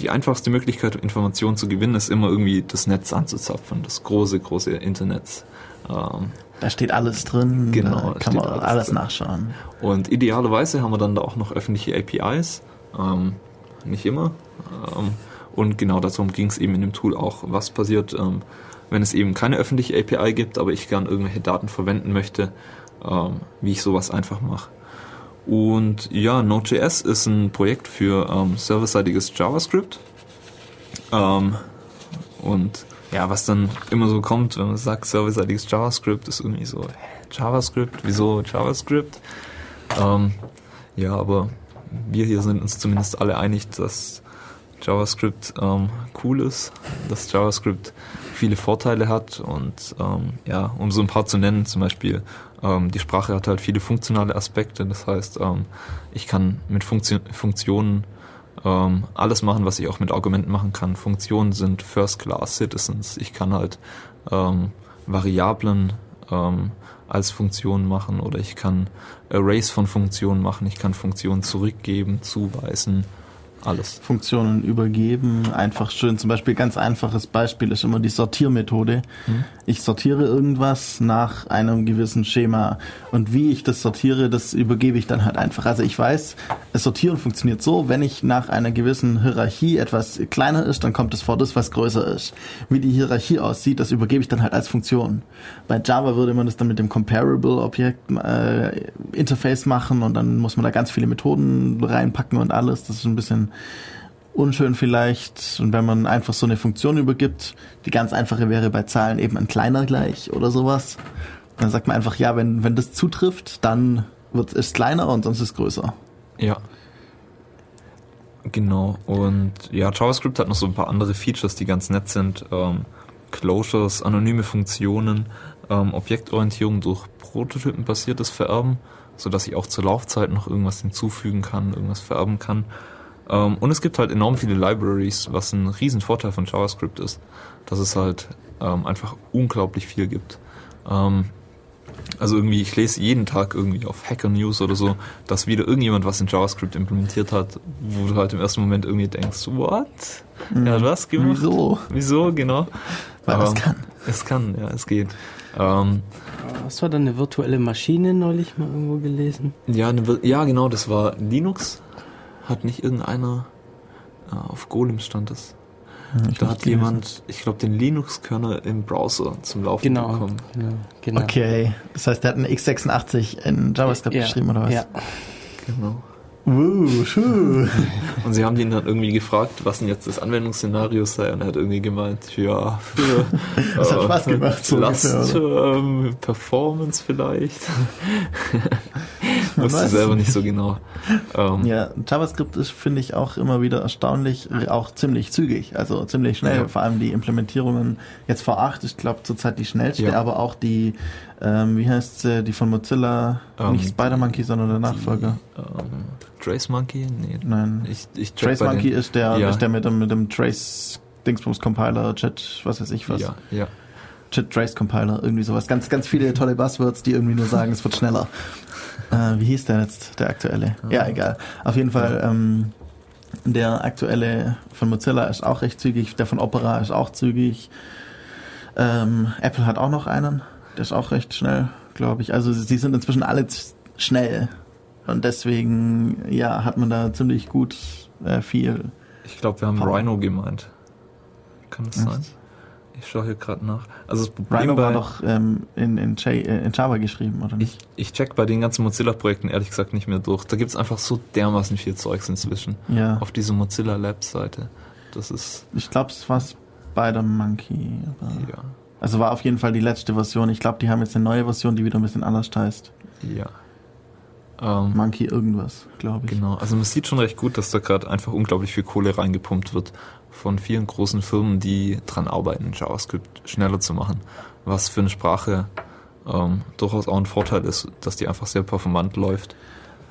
die einfachste Möglichkeit, Informationen zu gewinnen, ist immer irgendwie das Netz anzuzapfen, das große, große Internet. Da steht alles drin, Genau, da kann man alles alles, nachschauen. und idealerweise haben wir dann da auch noch öffentliche APIs. Ähm, nicht immer. Ähm, und genau darum ging es eben in dem Tool auch. Was passiert, ähm, wenn es eben keine öffentliche API gibt, aber ich gern irgendwelche Daten verwenden möchte, ähm, wie ich sowas einfach mache. Und ja, Node.js ist ein Projekt für ähm, serverseitiges JavaScript. Ähm, und ja, was dann immer so kommt, wenn man sagt serverseitiges JavaScript, ist irgendwie so, hä, JavaScript, wieso JavaScript? Ähm, ja, aber wir hier sind uns zumindest alle einig, dass JavaScript ähm, cool ist, dass JavaScript viele Vorteile hat und ähm, ja, um so ein paar zu nennen, zum Beispiel ähm, die Sprache hat halt viele funktionale Aspekte, das heißt, ähm, ich kann mit Funktio Funktionen ähm, alles machen, was ich auch mit Argumenten machen kann. Funktionen sind First-Class-Citizens. Ich kann halt ähm, Variablen als Funktion machen oder ich kann Arrays von Funktionen machen, ich kann Funktionen zurückgeben, zuweisen, alles. Funktionen übergeben, einfach schön. Zum Beispiel ganz einfaches Beispiel ist immer die Sortiermethode. Mhm. Ich sortiere irgendwas nach einem gewissen Schema und wie ich das sortiere, das übergebe ich dann halt einfach. Also ich weiß, das Sortieren funktioniert so, wenn ich nach einer gewissen Hierarchie etwas kleiner ist, dann kommt es vor das, was größer ist. Wie die Hierarchie aussieht, das übergebe ich dann halt als Funktion. Bei Java würde man das dann mit dem Comparable Objekt äh, Interface machen und dann muss man da ganz viele Methoden reinpacken und alles. Das ist ein bisschen unschön vielleicht. Und wenn man einfach so eine Funktion übergibt, die ganz einfache wäre bei Zahlen eben ein kleiner gleich oder sowas. Dann sagt man einfach, ja, wenn, wenn das zutrifft, dann wird es kleiner und sonst ist es größer. Ja. Genau. Und ja, JavaScript hat noch so ein paar andere Features, die ganz nett sind. Ähm, Closures, anonyme Funktionen, ähm, Objektorientierung durch prototypenbasiertes Vererben, sodass ich auch zur Laufzeit noch irgendwas hinzufügen kann, irgendwas vererben kann. Ähm, und es gibt halt enorm viele Libraries, was ein riesen Vorteil von JavaScript ist, dass es halt ähm, einfach unglaublich viel gibt. Ähm, also irgendwie, ich lese jeden Tag irgendwie auf Hacker News oder so, dass wieder irgendjemand was in JavaScript implementiert hat, wo du halt im ersten Moment irgendwie denkst, what? Er hat was gemacht? Wieso? Wieso, genau. Weil es Ähm, kann. Es kann, ja, es geht. Ähm, Was war da eine virtuelle Maschine neulich mal irgendwo gelesen? ja, eine, ja, genau, das war Linux. Hat nicht irgendeiner äh, auf Golem stand das. Ich Da hat gelesen. jemand, ich glaube, den Linux-Kernel im Browser zum Laufen Genau. bekommen. Genau. genau. Okay, das heißt, der hat eine x86 in JavaScript Ja, geschrieben oder was? Ja. Genau. Und sie haben ihn dann irgendwie gefragt, was denn jetzt das Anwendungsszenario sei. Und er hat irgendwie gemeint, ja, für Das hat Spaß gemacht, so Last ähm, Performance vielleicht. Wusste selber nicht so genau. Ähm, Ja, JavaScript ist, finde ich, auch immer wieder erstaunlich, äh, auch ziemlich zügig, also ziemlich schnell. Ja. Vor allem die Implementierungen, jetzt V8 ist, glaube zurzeit die schnellste, Ja. aber auch die, ähm, wie heißt sie, die von Mozilla, Ähm, nicht Spider-Monkey, sondern der Nachfolger. Ähm, Trace Monkey? Nee. Nein. Ich, ich Trace Monkey den, ist der, Ja. ist der mit dem, mit dem Trace Dingsbums Compiler, Jet, was weiß ich was. Ja, ja. Jet Trace Compiler, irgendwie sowas. Ganz, ganz viele tolle Buzzwords, die irgendwie nur sagen, es wird schneller. Äh, wie hieß der jetzt, der aktuelle? Ja, egal. Auf jeden Fall, ähm, der aktuelle von Mozilla ist auch recht zügig, der von Opera ist auch zügig. Ähm, Apple hat auch noch einen, der ist auch recht schnell, glaube ich. Also sie sind inzwischen alle schnell. Und deswegen, ja, hat man da ziemlich gut äh, viel. Ich glaube, wir haben Power. Rhino gemeint. Kann das sein? Ich schaue hier gerade nach. Also das Problem Rhino war doch ähm, in, in, J, äh, in Java geschrieben, oder nicht? ich, ich check bei den ganzen Mozilla-Projekten ehrlich gesagt nicht mehr durch. Da gibt's einfach so dermaßen viel Zeugs inzwischen. Ja. Auf dieser Mozilla Labs-Seite. Das ist, Ich glaube, es war Spider-Monkey. aber- ja, Also war auf jeden Fall die letzte Version. Ich glaube, die haben jetzt eine neue Version, die wieder ein bisschen anders heißt. ja. Ähm, Monkey irgendwas, glaube ich. Genau, also man sieht schon recht gut, dass da gerade einfach unglaublich viel Kohle reingepumpt wird von vielen großen Firmen, die dran arbeiten, JavaScript schneller zu machen. Was für eine Sprache ähm, durchaus auch ein Vorteil ist, dass die einfach sehr performant läuft.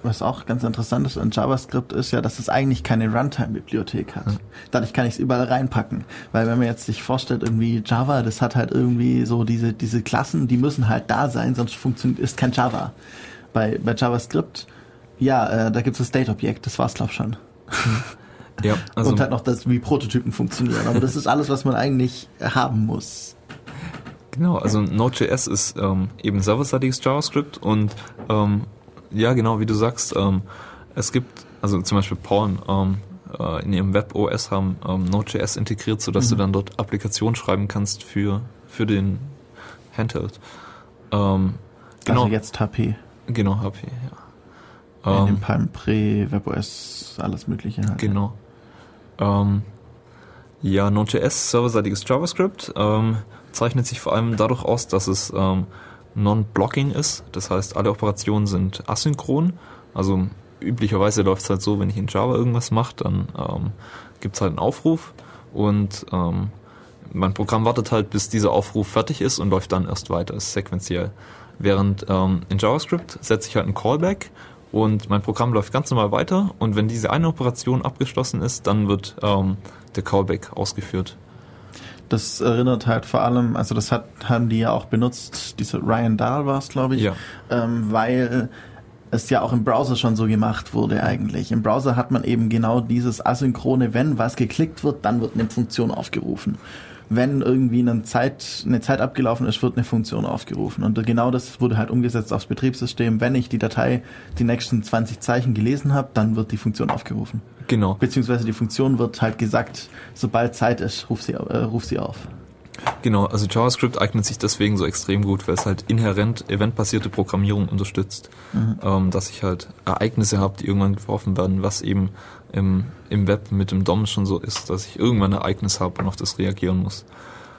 Was auch ganz interessant ist an JavaScript ist ja, dass es eigentlich keine Runtime-Bibliothek hat. Dadurch kann ich es überall reinpacken. Weil wenn man jetzt sich vorstellt, irgendwie Java, das hat halt irgendwie so diese, diese Klassen, die müssen halt da sein, sonst funktioniert, ist kein Java. Bei, bei JavaScript, ja, äh, da gibt es das State-Objekt, das war's glaub schon. Ja, also und halt noch das, wie Prototypen funktionieren. Aber das ist alles, was man eigentlich haben muss. genau, also Node.js ist ähm, eben serverseitiges JavaScript und ähm, ja, genau, wie du sagst, ähm, es gibt, also zum Beispiel Porn, ähm, äh, in ihrem WebOS haben ähm, Node.js integriert, sodass du dann dort Applikationen schreiben kannst für, für den Handheld. Ähm, genau, Also jetzt HP. genau, HP, ja. in dem Ähm, Palm Pre, WebOS, alles mögliche. Halt. Genau. Ähm, ja, Node.js, serverseitiges JavaScript, ähm, zeichnet sich vor allem dadurch aus, dass es non-blocking ist. Das heißt, alle Operationen sind asynchron. Also üblicherweise läuft es halt so, wenn ich in Java irgendwas mache, dann ähm, gibt es halt einen Aufruf und ähm, mein Programm wartet halt, bis dieser Aufruf fertig ist und läuft dann erst weiter, ist sequenziell. Während ähm, in JavaScript setze ich halt einen Callback und mein Programm läuft ganz normal weiter und wenn diese eine Operation abgeschlossen ist, dann wird ähm, der Callback ausgeführt. Das erinnert halt vor allem, also das hat, haben die ja auch benutzt, diese Ryan Dahl war es, glaube ich, Ja. ähm, weil es ja auch im Browser schon so gemacht wurde eigentlich. Im Browser hat man eben genau dieses asynchrone, wenn was geklickt wird, dann wird eine Funktion aufgerufen. Wenn irgendwie eine Zeit, eine Zeit abgelaufen ist, wird eine Funktion aufgerufen. Und genau das wurde halt umgesetzt aufs Betriebssystem. Wenn ich die Datei die nächsten 20 Zeichen gelesen habe, dann wird die Funktion aufgerufen. Genau. Beziehungsweise die Funktion wird halt gesagt, sobald Zeit ist, ruf sie, äh, ruf sie auf. Genau, also JavaScript eignet sich deswegen so extrem gut, weil es halt inhärent eventbasierte Programmierung unterstützt. Ähm, dass ich halt Ereignisse habe, die irgendwann geworfen werden, was eben im, im Web mit dem DOM schon so ist, dass ich irgendwann ein Ereignis habe und auf das reagieren muss.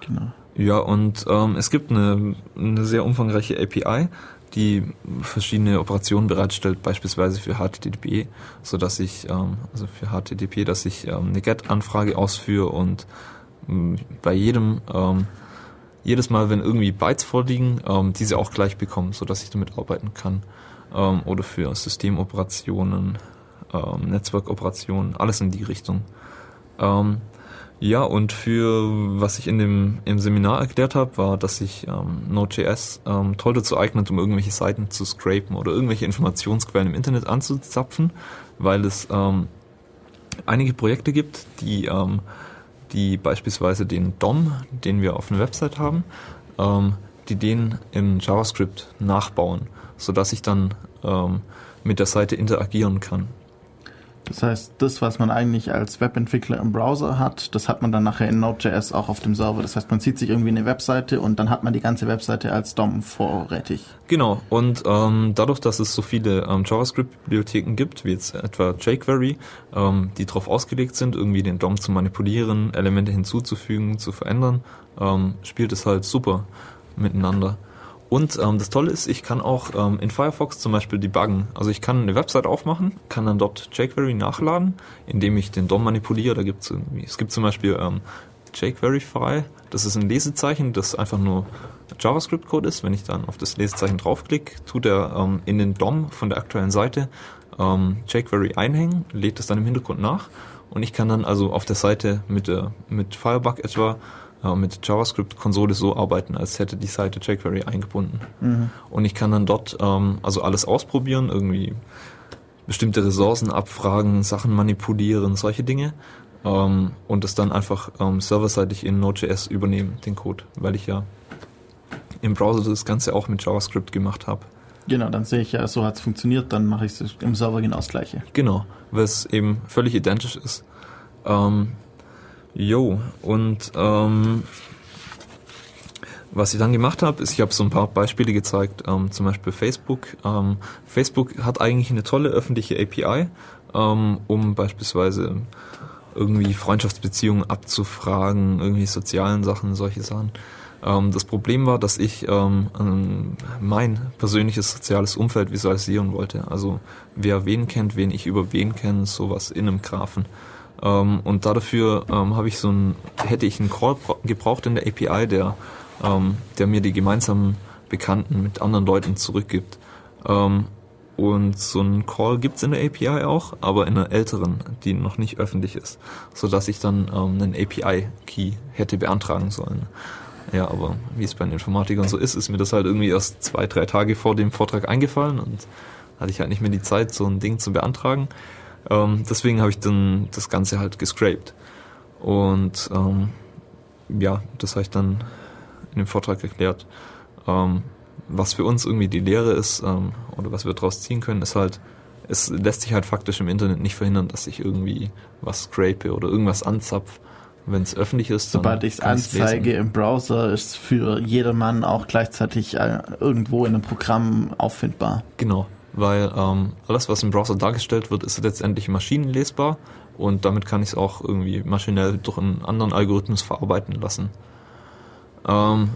Genau. Ja, und ähm, es gibt eine, eine sehr umfangreiche API, die verschiedene Operationen bereitstellt, beispielsweise für HTTP, so dass ich ähm, also für HTTP, dass ich ähm, eine GET-Anfrage ausführe und mh, bei jedem ähm, jedes Mal, wenn irgendwie Bytes vorliegen, ähm, diese auch gleich bekommen, so dass ich damit arbeiten kann. Ähm, oder für Systemoperationen, ähm, Netzwerkoperationen, alles in die Richtung. Ähm, ja, und für was ich in dem im Seminar erklärt habe, war, dass sich ähm, Node.js ähm, toll dazu eignet, um irgendwelche Seiten zu scrapen oder irgendwelche Informationsquellen im Internet anzuzapfen, weil es ähm, einige Projekte gibt, die, ähm, die beispielsweise den DOM, den wir auf einer Website haben, ähm, die den in JavaScript nachbauen, sodass ich dann ähm, mit der Seite interagieren kann. Das heißt, das, was man eigentlich als Webentwickler im Browser hat, das hat man dann nachher in Node.js auch auf dem Server. Das heißt, man zieht sich irgendwie eine Webseite und dann hat man die ganze Webseite als DOM vorrätig. Genau, und ähm, dadurch, dass es so viele ähm, JavaScript-Bibliotheken gibt, wie jetzt etwa jQuery, ähm, die darauf ausgelegt sind, irgendwie den DOM zu manipulieren, Elemente hinzuzufügen, zu verändern, ähm, spielt es halt super miteinander. Und ähm, das Tolle ist, ich kann auch ähm, in Firefox zum Beispiel debuggen. Also ich kann eine Website aufmachen, kann dann dort jQuery nachladen, indem ich den DOM manipuliere. Da gibt's irgendwie, es gibt zum Beispiel ähm, jQueryfy, das ist ein Lesezeichen, das einfach nur JavaScript-Code ist. Wenn ich dann auf das Lesezeichen draufklicke, tut er ähm, in den DOM von der aktuellen Seite ähm, jQuery einhängen, lädt es dann im Hintergrund nach und ich kann dann also auf der Seite mit, der, mit Firebug etwa äh, mit JavaScript-Konsole so arbeiten, als hätte die Seite jQuery eingebunden. Und ich kann dann dort ähm, also alles ausprobieren, irgendwie bestimmte Ressourcen abfragen, Sachen manipulieren, solche Dinge. Ähm, und das dann einfach ähm, serverseitig in Node.js übernehmen, den Code, weil ich ja im Browser das Ganze auch mit JavaScript gemacht habe. Genau, dann sehe ich ja, so hat's funktioniert, dann mache ich es im Server genau das gleiche. Genau, weil es eben völlig identisch ist. Ähm, jo, und ähm, was ich dann gemacht habe, ist, ich habe so ein paar Beispiele gezeigt, ähm, zum Beispiel Facebook. Ähm, Facebook hat eigentlich eine tolle öffentliche API, ähm, um beispielsweise irgendwie Freundschaftsbeziehungen abzufragen, irgendwie sozialen Sachen, solche Sachen. Ähm, das Problem war, dass ich ähm, mein persönliches soziales Umfeld visualisieren wollte. Also wer wen kennt, wen ich über wen kenne, sowas in einem Graphen. Ähm, und dafür ähm, habe ich so ein, hätte ich einen Call bra- gebraucht in der API, der, ähm, der mir die gemeinsamen Bekannten mit anderen Leuten zurückgibt. Ähm, und so einen Call gibt's in der API auch, aber in einer älteren, die noch nicht öffentlich ist, so dass ich dann ähm, einen API-Key hätte beantragen sollen. Ja, aber wie es bei den Informatikern so ist, ist mir das halt irgendwie erst zwei, drei Tage vor dem Vortrag eingefallen und hatte ich halt nicht mehr die Zeit, so ein Ding zu beantragen. Ähm, deswegen habe ich dann das Ganze halt gescraped. Und ähm, ja, das habe ich dann in dem Vortrag erklärt. Ähm, was für uns irgendwie die Lehre ist, ähm, oder was wir daraus ziehen können, ist halt, es lässt sich halt faktisch im Internet nicht verhindern, dass ich irgendwie was scrape oder irgendwas anzapf. Wenn es öffentlich ist, dann Sobald ich es anzeige lesen. im Browser, ist für jedermann auch gleichzeitig äh, irgendwo in einem Programm auffindbar. Genau, weil ähm, alles, was im Browser dargestellt wird, ist letztendlich maschinenlesbar und damit kann ich es auch irgendwie maschinell durch einen anderen Algorithmus verarbeiten lassen. Ähm,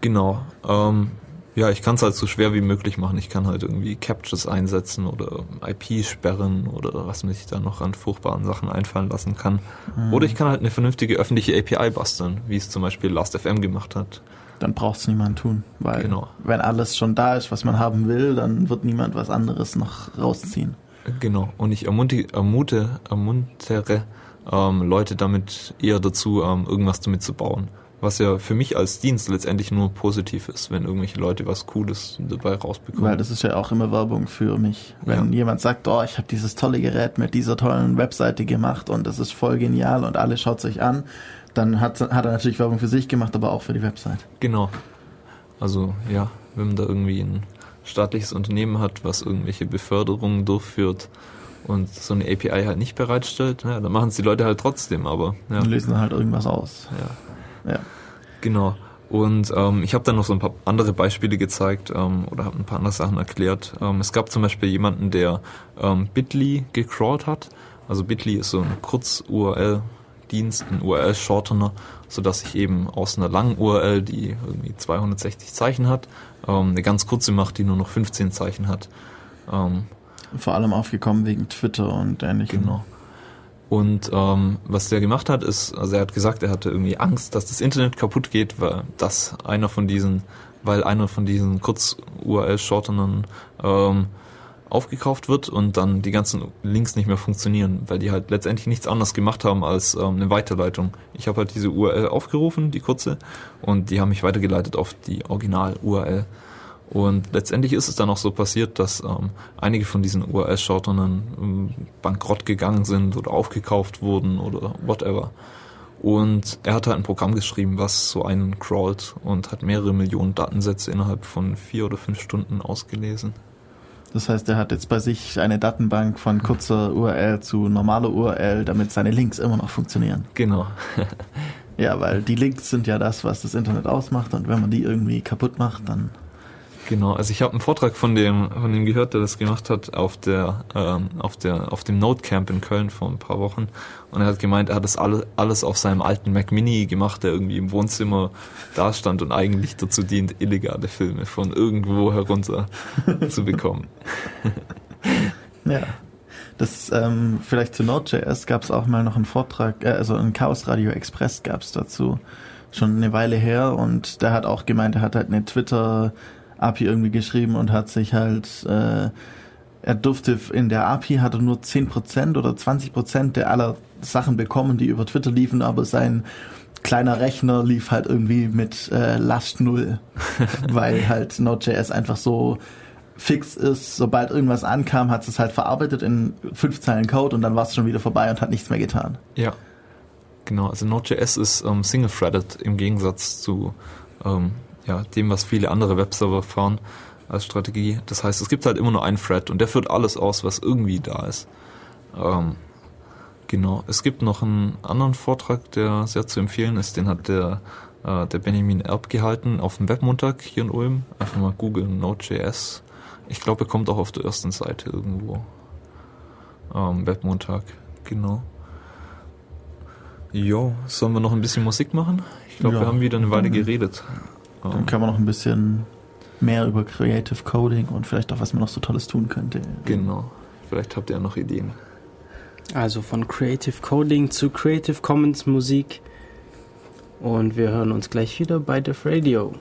genau. Ähm, ja, ich kann es halt so schwer wie möglich machen. Ich kann halt irgendwie Captures einsetzen oder IP sperren oder was mich da noch an furchtbaren Sachen einfallen lassen kann. Oder ich kann halt eine vernünftige öffentliche API basteln, wie es zum Beispiel Last.fm gemacht hat. Dann braucht es niemand tun. Weil Genau. wenn alles schon da ist, was man haben will, dann wird niemand was anderes noch rausziehen. Genau. Und ich ermunti- ermute, ermuntere ähm, Leute damit eher dazu, ähm, irgendwas damit zu bauen. Was ja für mich als Dienst letztendlich nur positiv ist, wenn irgendwelche Leute was Cooles dabei rausbekommen. Weil das ist ja auch immer Werbung für mich. Wenn Ja. jemand sagt, oh, ich habe dieses tolle Gerät mit dieser tollen Webseite gemacht und das ist voll genial und alle schaut sich an, dann hat, hat er natürlich Werbung für sich gemacht, aber auch für die Website. Genau. Also ja, wenn man da irgendwie ein staatliches Unternehmen hat, was irgendwelche Beförderungen durchführt und so eine API halt nicht bereitstellt, ja, dann machen es die Leute halt trotzdem, aber ja, Und lösen dann halt irgendwas aus. ja Ja. genau. Und ähm, ich habe dann noch so ein paar andere Beispiele gezeigt ähm, oder habe ein paar andere Sachen erklärt. Ähm, es gab zum Beispiel jemanden, der ähm, Bitly gecrawlt hat. Also Bitly ist so ein Kurz-URL-Dienst, ein URL-Shortener, sodass ich eben aus einer langen URL, die irgendwie 260 Zeichen hat, ähm, eine ganz kurze macht, die nur noch 15 Zeichen hat. Ähm, Vor allem aufgekommen wegen Twitter und ähnlichem. Genau. Und ähm, was der gemacht hat, ist, also er hat gesagt, er hatte irgendwie Angst, dass das Internet kaputt geht, weil das einer von diesen, weil einer von diesen Kurz-URL-Shortenern ähm, aufgekauft wird und dann die ganzen Links nicht mehr funktionieren, weil die halt letztendlich nichts anderes gemacht haben als ähm, eine Weiterleitung. Ich habe halt diese URL aufgerufen, die kurze, und die haben mich weitergeleitet auf die Original-URL. Und letztendlich ist es dann auch so passiert, dass ähm, einige von diesen URL-Shortenern ähm, bankrott gegangen sind oder aufgekauft wurden oder whatever. Und er hat halt ein Programm geschrieben, was so einen crawlt und hat mehrere Millionen Datensätze innerhalb von vier oder fünf Stunden ausgelesen. Das heißt, er hat jetzt bei sich eine Datenbank von kurzer URL zu normaler URL, damit seine Links immer noch funktionieren. Genau. Ja, weil die Links sind ja das, was das Internet ausmacht und wenn man die irgendwie kaputt macht, dann Genau, also ich habe einen Vortrag von dem, von dem gehört, der das gemacht hat auf der, ähm, auf der, auf dem Node Camp in Köln vor ein paar Wochen. Und er hat gemeint, er hat das alle, alles auf seinem alten Mac Mini gemacht, der irgendwie im Wohnzimmer dastand und eigentlich dazu dient, illegale Filme von irgendwo herunter zu bekommen. ja. Das ähm, vielleicht zu Node.js gab es auch mal noch einen Vortrag, äh, also ein Chaos Radio Express gab es dazu schon eine Weile her und der hat auch gemeint, er hat halt eine Twitter API irgendwie geschrieben und hat sich halt äh, er durfte in der API hat er nur 10% oder 20% der aller Sachen bekommen, die über Twitter liefen, aber sein kleiner Rechner lief halt irgendwie mit äh, Last Null, weil halt Node.js einfach so fix ist. Sobald irgendwas ankam, hat es halt verarbeitet in fünf Zeilen Code und dann war es schon wieder vorbei und hat nichts mehr getan. Ja. Genau, also Node.js ist ähm, single-threaded im Gegensatz zu ähm, ja, dem, was viele andere Webserver fahren als Strategie. Das heißt, es gibt halt immer nur einen Thread und der führt alles aus, was irgendwie da ist. Ähm, genau. Es gibt noch einen anderen Vortrag, der sehr zu empfehlen ist. Den hat der, äh, der Benjamin Erb gehalten auf dem Webmontag hier in Ulm. Einfach mal googeln Node.js. Ich glaube, er kommt auch auf der ersten Seite irgendwo. Ähm, Webmontag, genau. Jo, sollen wir noch ein bisschen Musik machen? Ich glaube, Ja. wir haben wieder eine Weile geredet. Dann können wir noch ein bisschen mehr über Creative Coding und vielleicht auch, was man noch so Tolles tun könnte. genau. Vielleicht habt ihr ja noch Ideen. Also von Creative Coding zu Creative Commons Musik. Und wir hören uns gleich wieder bei Def Radio.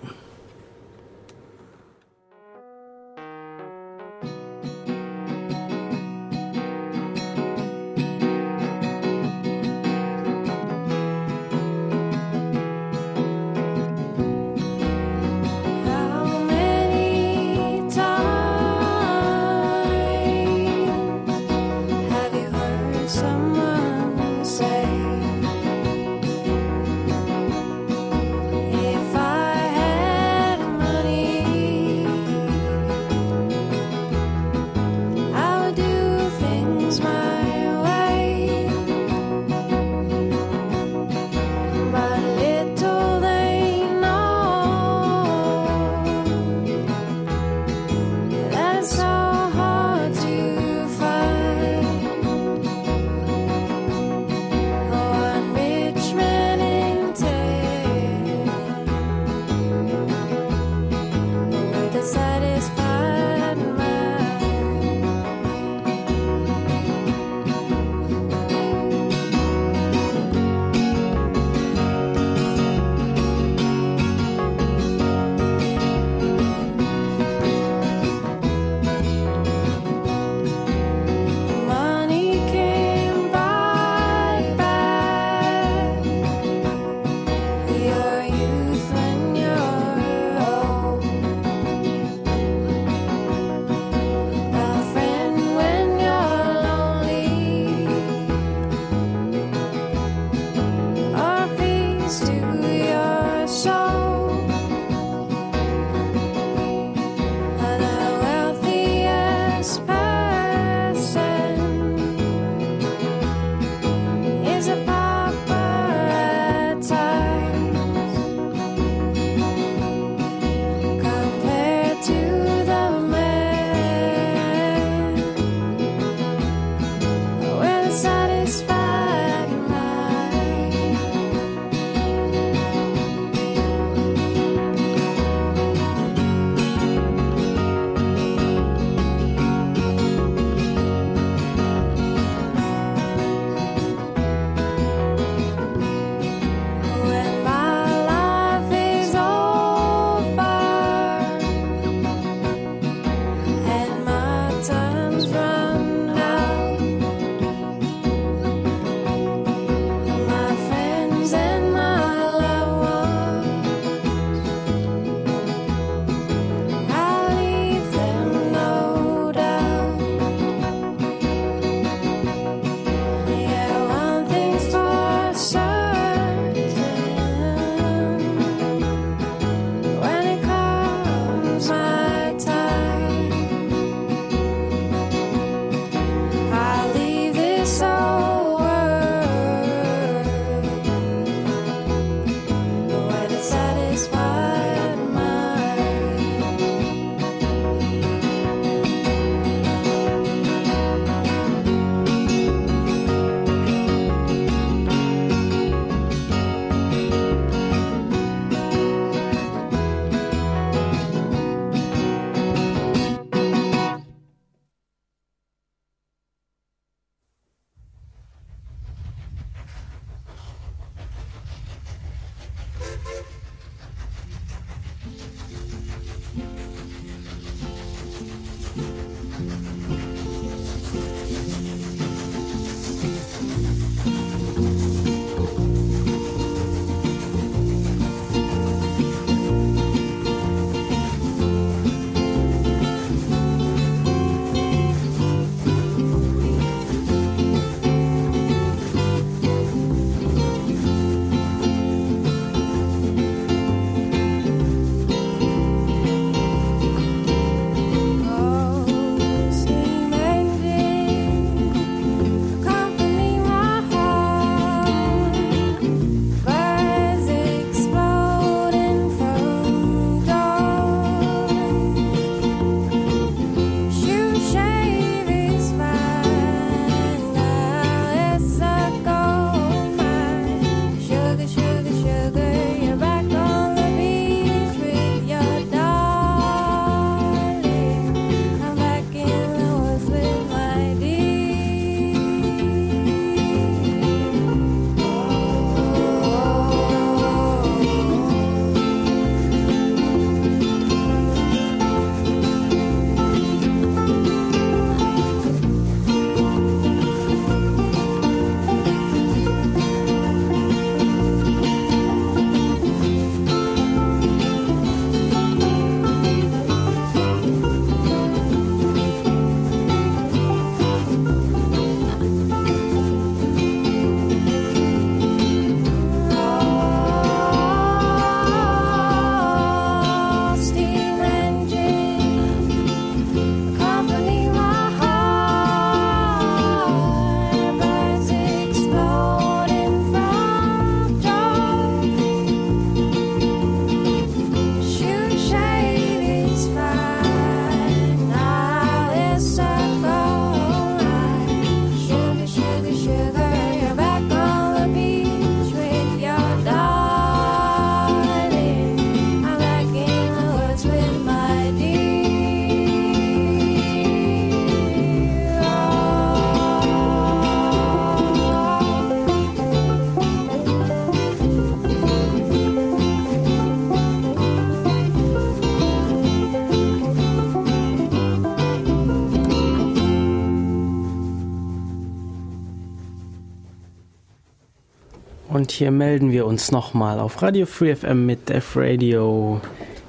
Hier melden wir uns nochmal auf Radio Free FM mit Def Radio.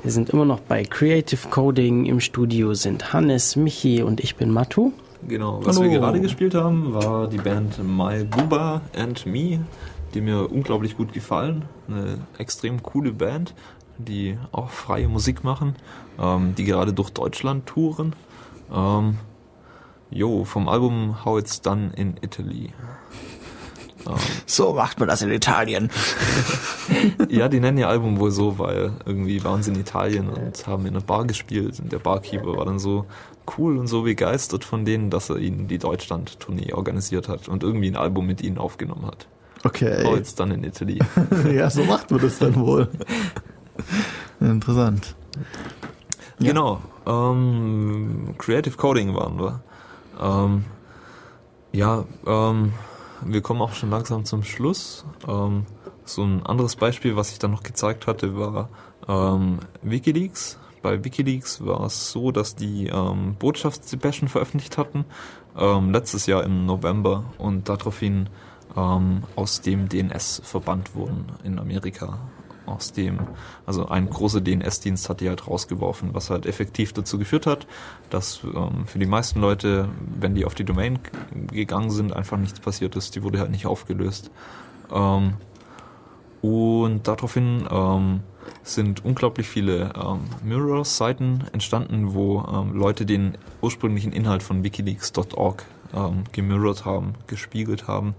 Wir sind immer noch bei Creative Coding. Im Studio sind Hannes, Michi und ich bin Matu. Genau, was Hallo. wir gerade gespielt haben, war die Band My Booba and Me, die mir unglaublich gut gefallen. Eine extrem coole Band, die auch freie Musik machen, ähm, die gerade durch Deutschland touren. Ähm, jo, vom Album How It's Done in Italy. So macht man das in Italien. Ja, die nennen ihr Album wohl so, weil irgendwie waren sie in Italien und haben in einer Bar gespielt und der Barkeeper war dann so cool und so begeistert von denen, dass er ihnen die Deutschland-Tournee organisiert hat und irgendwie ein Album mit ihnen aufgenommen hat. Okay. It's Done in Italy. ja, so macht man das dann wohl. Interessant. Ja. Genau. Ähm, Creative Coding waren wir. Ähm, ja, ähm, wir kommen auch schon langsam zum Schluss. Ähm, so ein anderes Beispiel, was ich dann noch gezeigt hatte, war ähm, Wikileaks. Bei Wikileaks war es so, dass die ähm, Botschaftsdepeschen veröffentlicht hatten, ähm, letztes Jahr im November und daraufhin ähm, aus dem DNS verbannt wurden in Amerika. Aus dem, also ein großer DNS-Dienst hat die halt rausgeworfen, was halt effektiv dazu geführt hat, dass ähm, für die meisten Leute, wenn die auf die Domain gegangen sind, einfach nichts passiert ist. Die wurde halt nicht aufgelöst. Ähm, und daraufhin ähm, sind unglaublich viele ähm, Mirror-Seiten entstanden, wo ähm, Leute den ursprünglichen Inhalt von wikileaks.org ähm, gemirrored haben, gespiegelt haben.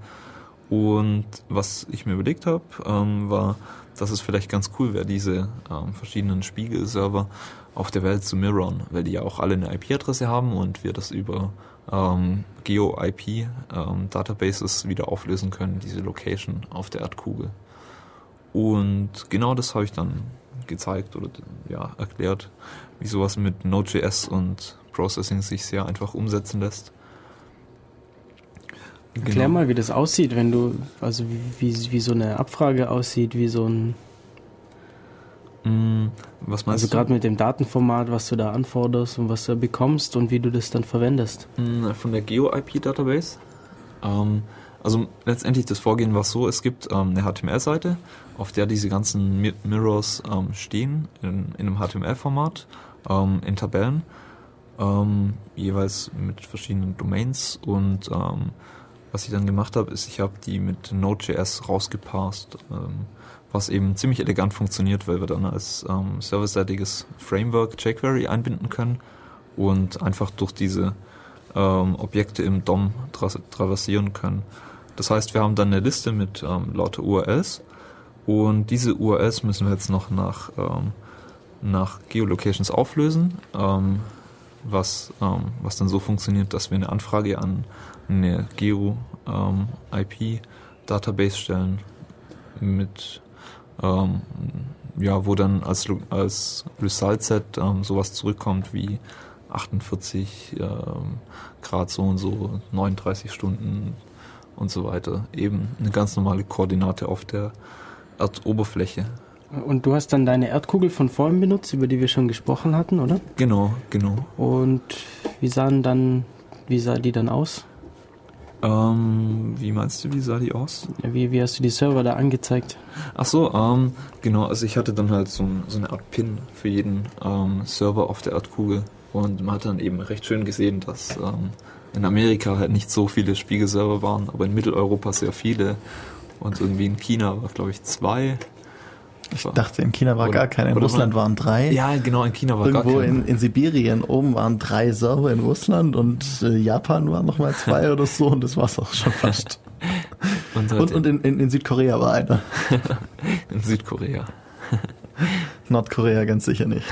Und was ich mir überlegt habe, ähm, war, dass es vielleicht ganz cool wäre, diese ähm, verschiedenen Spiegelserver auf der Welt zu mirrorn, weil die ja auch alle eine IP-Adresse haben und wir das über ähm, Geo-IP-Databases wieder auflösen können, diese Location auf der Erdkugel. Und genau das habe ich dann gezeigt oder ja, erklärt, wie sowas mit Node.js und Processing sich sehr einfach umsetzen lässt. Erklär Genau. mal, wie das aussieht, wenn du, also wie, wie, wie so eine Abfrage aussieht, wie so ein, Mm, Was meinst also du? gerade mit dem Datenformat, was du da anforderst und was du bekommst und wie du das dann verwendest. Mm, Von der Geo-IP-Database. Ähm, also letztendlich das Vorgehen war so, es gibt ähm, eine HTML-Seite, auf der diese ganzen Mi Mirrors ähm, stehen, in, in einem HTML-Format, ähm, in Tabellen, ähm, jeweils mit verschiedenen Domains und ähm, was ich dann gemacht habe, ist, ich habe die mit Node.js rausgeparst, ähm, was eben ziemlich elegant funktioniert, weil wir dann als ähm, serverseitiges Framework jQuery einbinden können und einfach durch diese ähm, Objekte im DOM tra traversieren können. Das heißt, wir haben dann eine Liste mit ähm, lauter URLs und diese URLs müssen wir jetzt noch nach, ähm, nach Geolocations auflösen, ähm, was, ähm, was dann so funktioniert, dass wir eine Anfrage an eine Geo-IP-Database stellen mit ähm, ja, wo dann als, als Result-Set ähm, sowas zurückkommt wie 48 ähm, Grad so und so, 39 Stunden und so weiter. Eben eine ganz normale Koordinate auf der Erdoberfläche. Und du hast dann deine Erdkugel von vorhin benutzt, über die wir schon gesprochen hatten, oder? Genau, genau. Und wie sahen dann, wie sah die dann aus? Ähm, wie meinst du, wie sah die aus? Wie, wie hast du die Server da angezeigt? Ach so, ähm, genau, also ich hatte dann halt so, so eine Art Pin für jeden ähm, Server auf der Erdkugel und man hat dann eben recht schön gesehen, dass ähm, in Amerika halt nicht so viele Spiegelserver waren, aber in Mitteleuropa sehr viele und irgendwie in China war glaube ich zwei. Ich dachte, in China war Oder- gar keiner, in Russland man- waren drei. Ja, genau, in China war Irgendwo gar keiner. in, in Sibirien oben waren drei Server in Russland und äh, Japan waren nochmal zwei oder so und das war's auch schon fast. und Und, und in, in, in Südkorea war einer. in Südkorea. Nordkorea ganz sicher nicht.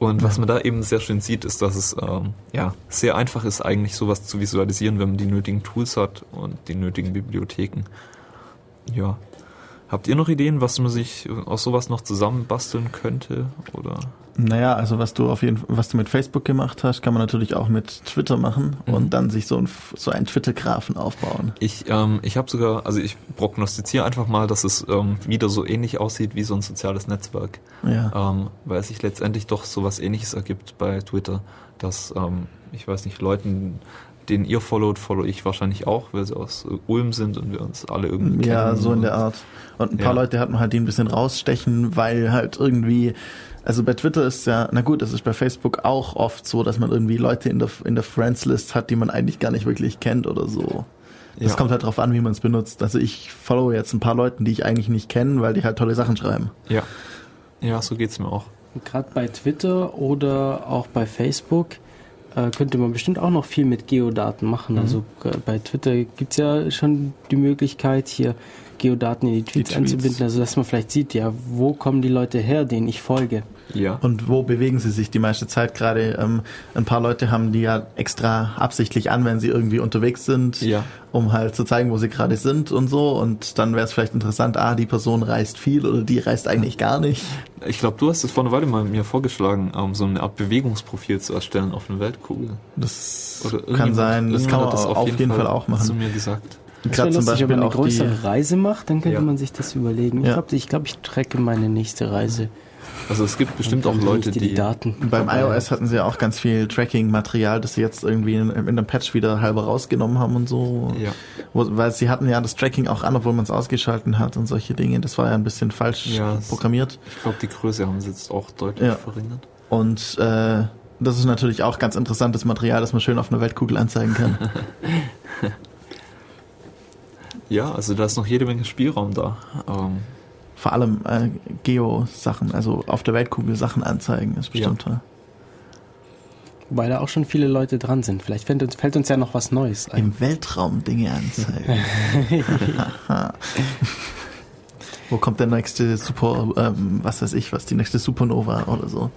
Und was man da eben sehr schön sieht, ist, dass es ähm, ja sehr einfach ist, eigentlich sowas zu visualisieren, wenn man die nötigen Tools hat und die nötigen Bibliotheken. Ja. Habt ihr noch Ideen, was man sich aus sowas noch zusammenbasteln könnte? Oder? Naja, also was du auf jeden Fall, was du mit Facebook gemacht hast, kann man natürlich auch mit Twitter machen Mhm. und dann sich so ein so einen Twitter-Graphen aufbauen. Ich, ähm, ich habe sogar, also ich prognostiziere einfach mal, dass es ähm, wieder so ähnlich aussieht wie so ein soziales Netzwerk. Ja. ähm, weil es sich letztendlich doch sowas ähnliches ergibt bei Twitter, dass, ähm, ich weiß nicht, Leuten den ihr followt, follow ich wahrscheinlich auch, weil sie aus äh, Ulm sind und wir uns alle irgendwie Ja, kennen. so in der Art. Und ein paar Ja. Leute hat man halt die ein bisschen rausstechen, weil halt irgendwie, also bei Twitter ist ja, na gut, es ist bei Facebook auch oft so, dass man irgendwie Leute in der, in der Friends-List hat, die man eigentlich gar nicht wirklich kennt oder so. Das Ja. kommt halt drauf an, wie man es benutzt. Also ich follow jetzt ein paar Leuten, die ich eigentlich nicht kenne, weil die halt tolle Sachen schreiben. Ja. Ja, so geht's mir auch. Gerade bei Twitter oder auch bei Facebook äh, könnte man bestimmt auch noch viel mit Geodaten machen. Also äh, bei Twitter gibt's ja schon die Möglichkeit, hier Geodaten in die Tweets, Tweets. einzubinden, also dass man vielleicht sieht, ja, wo kommen die Leute her, denen ich folge. Ja. Und wo bewegen sie sich die meiste Zeit gerade? Ähm, ein paar Leute haben die ja extra absichtlich an, wenn sie irgendwie unterwegs sind, Ja. um halt zu zeigen, wo sie gerade sind und so. Und dann wäre es vielleicht interessant, ah, die Person reist viel oder die reist eigentlich gar nicht. Ich glaube, du hast es vor einer Weile mal mir vorgeschlagen, ähm, so eine Art Bewegungsprofil zu erstellen auf einer Weltkugel. Das Oder kann sein, das kann man hat auf jeden, Fall, auch zu machen. mir gesagt. Das wäre lustig, wenn man eine auch größere Reise macht, dann könnte Ja. man sich das überlegen. Ich glaube, ich, glaub, ich tracke meine nächste Reise. Also es gibt bestimmt auch Leute, die, die Daten. beim iOS hatten sie ja auch ganz viel Tracking-Material, das sie jetzt irgendwie in, in einem Patch wieder halber rausgenommen haben und so. Ja. Wo, weil sie hatten ja das Tracking auch an, obwohl man es ausgeschalten hat und solche Dinge. Das war ja ein bisschen falsch Ja, programmiert. ich glaube, die Größe haben sie jetzt auch deutlich Ja. verringert. Und äh, das ist natürlich auch ganz interessantes Material, das man schön auf einer Weltkugel anzeigen kann. Ja, also da ist noch jede Menge Spielraum da. Ähm, Vor allem äh, Geo-Sachen, also auf der Weltkugel Sachen anzeigen, ist bestimmt toll. Weil da auch schon viele Leute dran sind. Vielleicht fällt uns, fällt uns ja noch was Neues ein. Im Weltraum Dinge anzeigen. Wo kommt der nächste Super, ähm, was weiß ich, was die nächste Supernova oder so?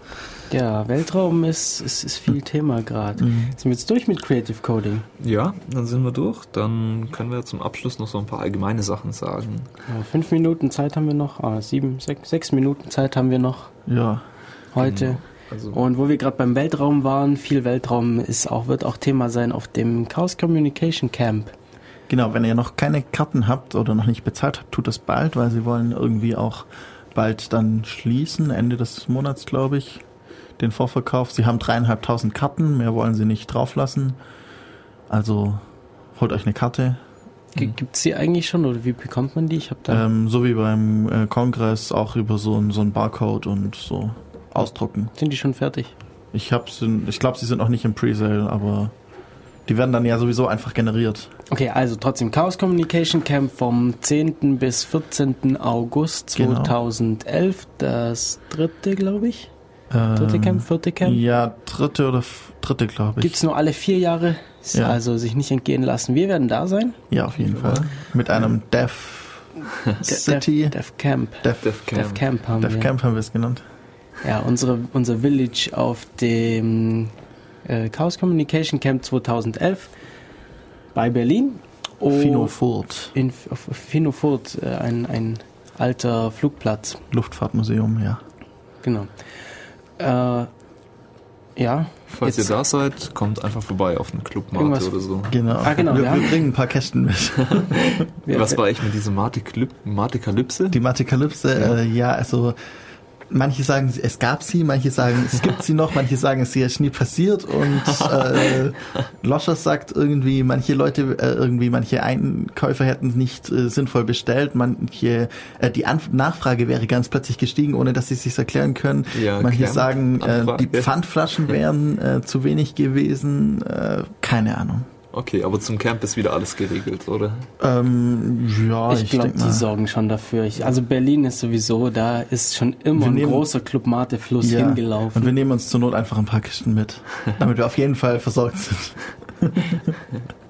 Ja, Weltraum ist, ist, ist viel Thema gerade. Mhm. Sind wir jetzt durch mit Creative Coding? ja, dann sind wir durch. Dann können wir zum Abschluss noch so ein paar allgemeine Sachen sagen. Ja, fünf Minuten Zeit haben wir noch. Ah, sieben, sechs, sechs Minuten Zeit haben wir noch Ja. heute. Genau. Also Und wo wir gerade beim Weltraum waren, viel Weltraum ist auch, wird auch Thema sein auf dem Chaos Communication Camp. Genau, wenn ihr noch keine Karten habt oder noch nicht bezahlt habt, tut das bald, weil sie wollen irgendwie auch bald dann schließen, Ende des Monats, glaube ich, den Vorverkauf. Sie haben dreieinhalbtausend Karten, mehr wollen sie nicht drauflassen. Also holt euch eine Karte. G- Gibt's die eigentlich schon oder wie bekommt man die? Ich habe da. Ähm, so wie beim äh, Kongress auch über so ein, so ein Barcode und so ausdrucken. Sind die schon fertig? Ich hab's in, ich glaube, sie sind noch nicht im Presale, aber die werden dann ja sowieso einfach generiert. Okay, also trotzdem Chaos Communication Camp vom 10. bis 14. August Genau. 2011. Das dritte, glaube ich. Dritte Ähm, Camp, vierte Camp. Ja, dritte oder dritte, glaube ich. Gibt's nur alle vier Jahre. Ja. Also sich nicht entgehen lassen. Wir werden da sein. Ja, auf jeden Fall. Mit einem Dev City. Dev, Dev Camp. Dev, Def Dev Camp. Camp haben Dev wir. Camp haben wir es genannt. Ja, unsere, unser Village auf dem äh, Chaos Communication Camp 2011 bei Berlin. Oh, Fino Furt, In auf Finofurt, äh, ein, ein alter Flugplatz. Luftfahrtmuseum, ja. Genau. Äh, ja. Falls jetzt- ihr da seid, kommt einfach vorbei auf den Clubmate Irgendwas- oder so. Genau. Ah, genau, Wir, wir wir bringen ein paar Kästen mit. Was war eigentlich mit dieser Matikalyp Matikalypse? Die Matikalypse, Ja. äh, ja, also manche sagen, es gab sie, manche sagen, es gibt sie noch, manche sagen, es ist nie passiert und äh, Loschers sagt irgendwie, manche Leute, äh, irgendwie manche Einkäufer hätten es nicht äh, sinnvoll bestellt, manche, äh, die Anf Nachfrage wäre ganz plötzlich gestiegen, ohne dass sie es sich erklären können. Ja, manche Camp- sagen, äh, die. Pfandflaschen wären äh, zu wenig gewesen, äh, keine Ahnung. Okay, aber zum Camp ist wieder alles geregelt, oder? Ähm, ja, ich ich, glaube, die sorgen schon dafür. Ich, also Berlin ist sowieso, da ist schon immer Wir ein nehmen- großer Club-Mate-Fluss Ja, hingelaufen. Und wir nehmen uns zur Not einfach ein paar Kisten mit, damit wir auf jeden Fall versorgt sind.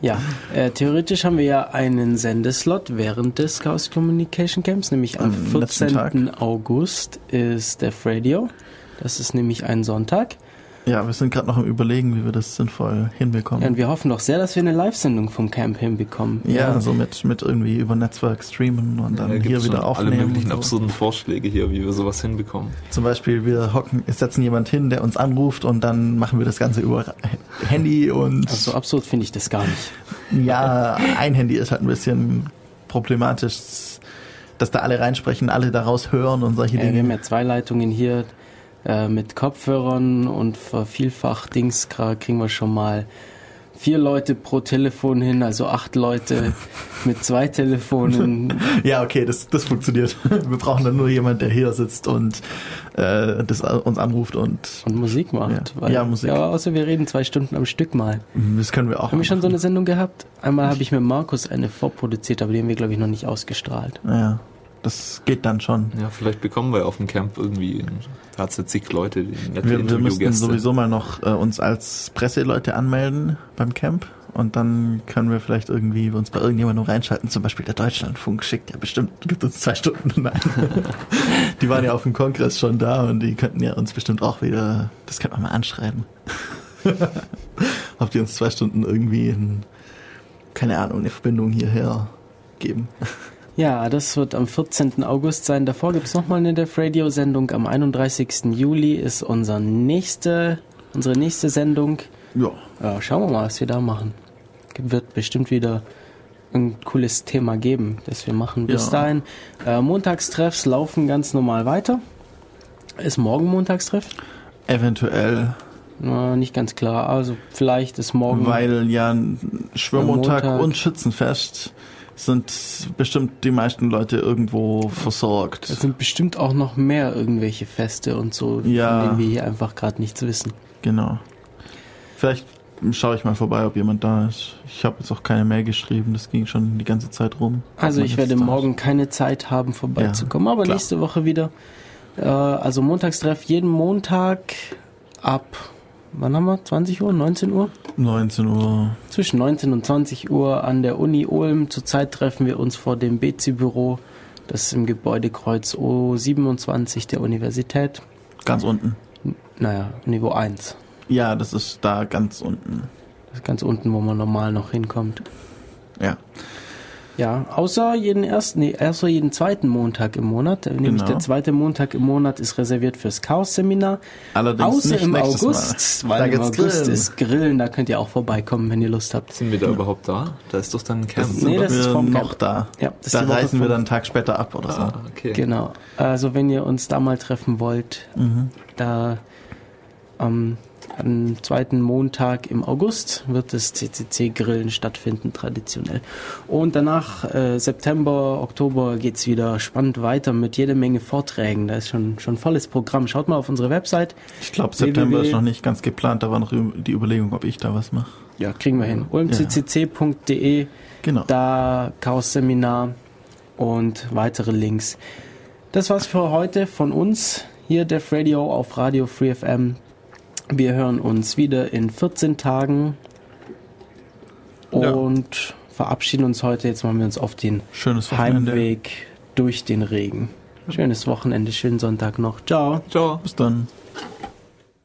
Ja, äh, theoretisch haben wir ja einen Sendeslot während des Chaos Communication Camps, nämlich am Am letzten 14. August ist Def Radio. Das ist nämlich ein Sonntag. Ja, wir sind gerade noch am überlegen, wie wir das sinnvoll hinbekommen. Ja, und wir hoffen doch sehr, dass wir eine Live-Sendung vom Camp hinbekommen. ja, so mit, mit irgendwie über Netzwerk streamen und dann da hier wieder aufnehmen. Alle möglichen so. absurden Vorschläge hier, wie wir sowas hinbekommen. Zum Beispiel, wir hocken, es setzen jemand hin, der uns anruft und dann machen wir das Ganze über Handy und Also so absurd finde ich das gar nicht. ja, ein Handy ist halt ein bisschen problematisch, dass da alle reinsprechen, alle daraus hören und solche Äh, wir haben Dinge. ja zwei Leitungen hier äh, mit Kopfhörern und vervielfacht Dings kriegen wir schon mal vier Leute pro Telefon hin, also acht Leute mit zwei Telefonen. Ja, okay, das, das funktioniert. Wir brauchen dann nur jemand, der hier sitzt und äh, das uns anruft und Und Musik macht. Ja. Ja, Musik. Ja, außer wir reden zwei Stunden am Stück mal. das können wir auch. Haben wir schon so eine. Sendung gehabt? Einmal habe ich mit Markus eine vorproduziert, aber die haben wir, glaube ich, noch nicht ausgestrahlt. Ja, das geht dann schon. Ja, vielleicht bekommen wir auf dem Camp irgendwie, zig Leute, die nette Wir, wir müssten Interviewgäste. sowieso mal noch äh, uns als Presseleute anmelden beim Camp und dann können wir vielleicht irgendwie uns bei irgendjemandem reinschalten. Zum Beispiel der Deutschlandfunk schickt ja bestimmt, gibt uns zwei Stunden. Nein. die waren ja auf dem Kongress schon da und die könnten ja uns bestimmt auch wieder, das könnte man mal anschreiben. Ob die uns zwei Stunden irgendwie, in, keine Ahnung, eine Verbindung hierher geben. Ja, das wird am 14. August sein. Davor gibt's noch nochmal eine Def Radio Sendung. Am 31. Juli ist unser nächste, unsere nächste Sendung. Ja. Ja, schauen wir mal, was wir da machen. Wird bestimmt wieder ein cooles Thema geben, das wir machen. Bis Ja. dahin, äh, Montagstreffs laufen ganz normal weiter. Ist morgen Montagstreff? Eventuell, Na, nicht ganz klar. Also vielleicht ist morgen. weil ja ein Schwimmmontag Montag. und Schützenfest sind bestimmt die meisten Leute irgendwo versorgt. Es sind bestimmt auch noch mehr irgendwelche Feste und so, Ja. von denen wir hier einfach gerade nichts wissen. Genau. Vielleicht schaue ich mal vorbei, ob jemand da ist. Ich habe jetzt auch keine Mail geschrieben, das ging schon die ganze Zeit rum. Also ich werde morgen keine Zeit haben, vorbeizukommen, aber klar. nächste Woche wieder. Äh, also Montagstreff jeden Montag ab, wann haben wir? 20 Uhr, 19 Uhr? 19 Uhr. Zwischen 19 und 20 Uhr an der Uni Ulm. Zurzeit treffen wir uns vor dem BC-Büro, das ist im Gebäudekreuz O27 der Universität. Ganz unten. Naja, Niveau 1. Ja, das ist da ganz unten. Das ist ganz unten, wo man normal noch hinkommt. Ja. Ja, außer jeden ersten, nee, außer jeden zweiten Montag im Monat. Nämlich Genau. der zweite Montag im Monat ist reserviert fürs Chaos-Seminar. Allerdings Außer nicht im nächstes August, Mal. weil da im August grillen. ist Grillen, da könnt ihr auch vorbeikommen, wenn ihr Lust habt. Sind wir da überhaupt da? Da ist doch dann ein Camp. Das Nee, das ist vom noch Camp. da. Ja, das ist da reisen wir dann einen Tag später ab oder so. Ah, okay. Genau. Also wenn ihr uns da mal treffen wollt, Mhm. da am, am zweiten Montag im August wird das CCC-Grillen stattfinden, traditionell. Und danach, äh, September, Oktober, geht's wieder spannend weiter mit jede Menge Vorträgen. Da ist schon, schon volles Programm. Schaut mal auf unsere Website. Ich glaube, September www. ist noch nicht ganz geplant. Da war noch die Überlegung, ob ich da was mache. Ja, kriegen wir hin. ulmccc.de, Genau. da Chaos-Seminar und weitere Links. Das war's für heute von uns. Hier Def Radio auf Radio Free FM. Wir hören uns wieder in 14 Tagen Ja. und verabschieden uns heute. Jetzt machen wir uns auf den. Heimweg durch den Regen. Schönes Wochenende, schönen Sonntag noch. Ciao. Ciao. Bis dann.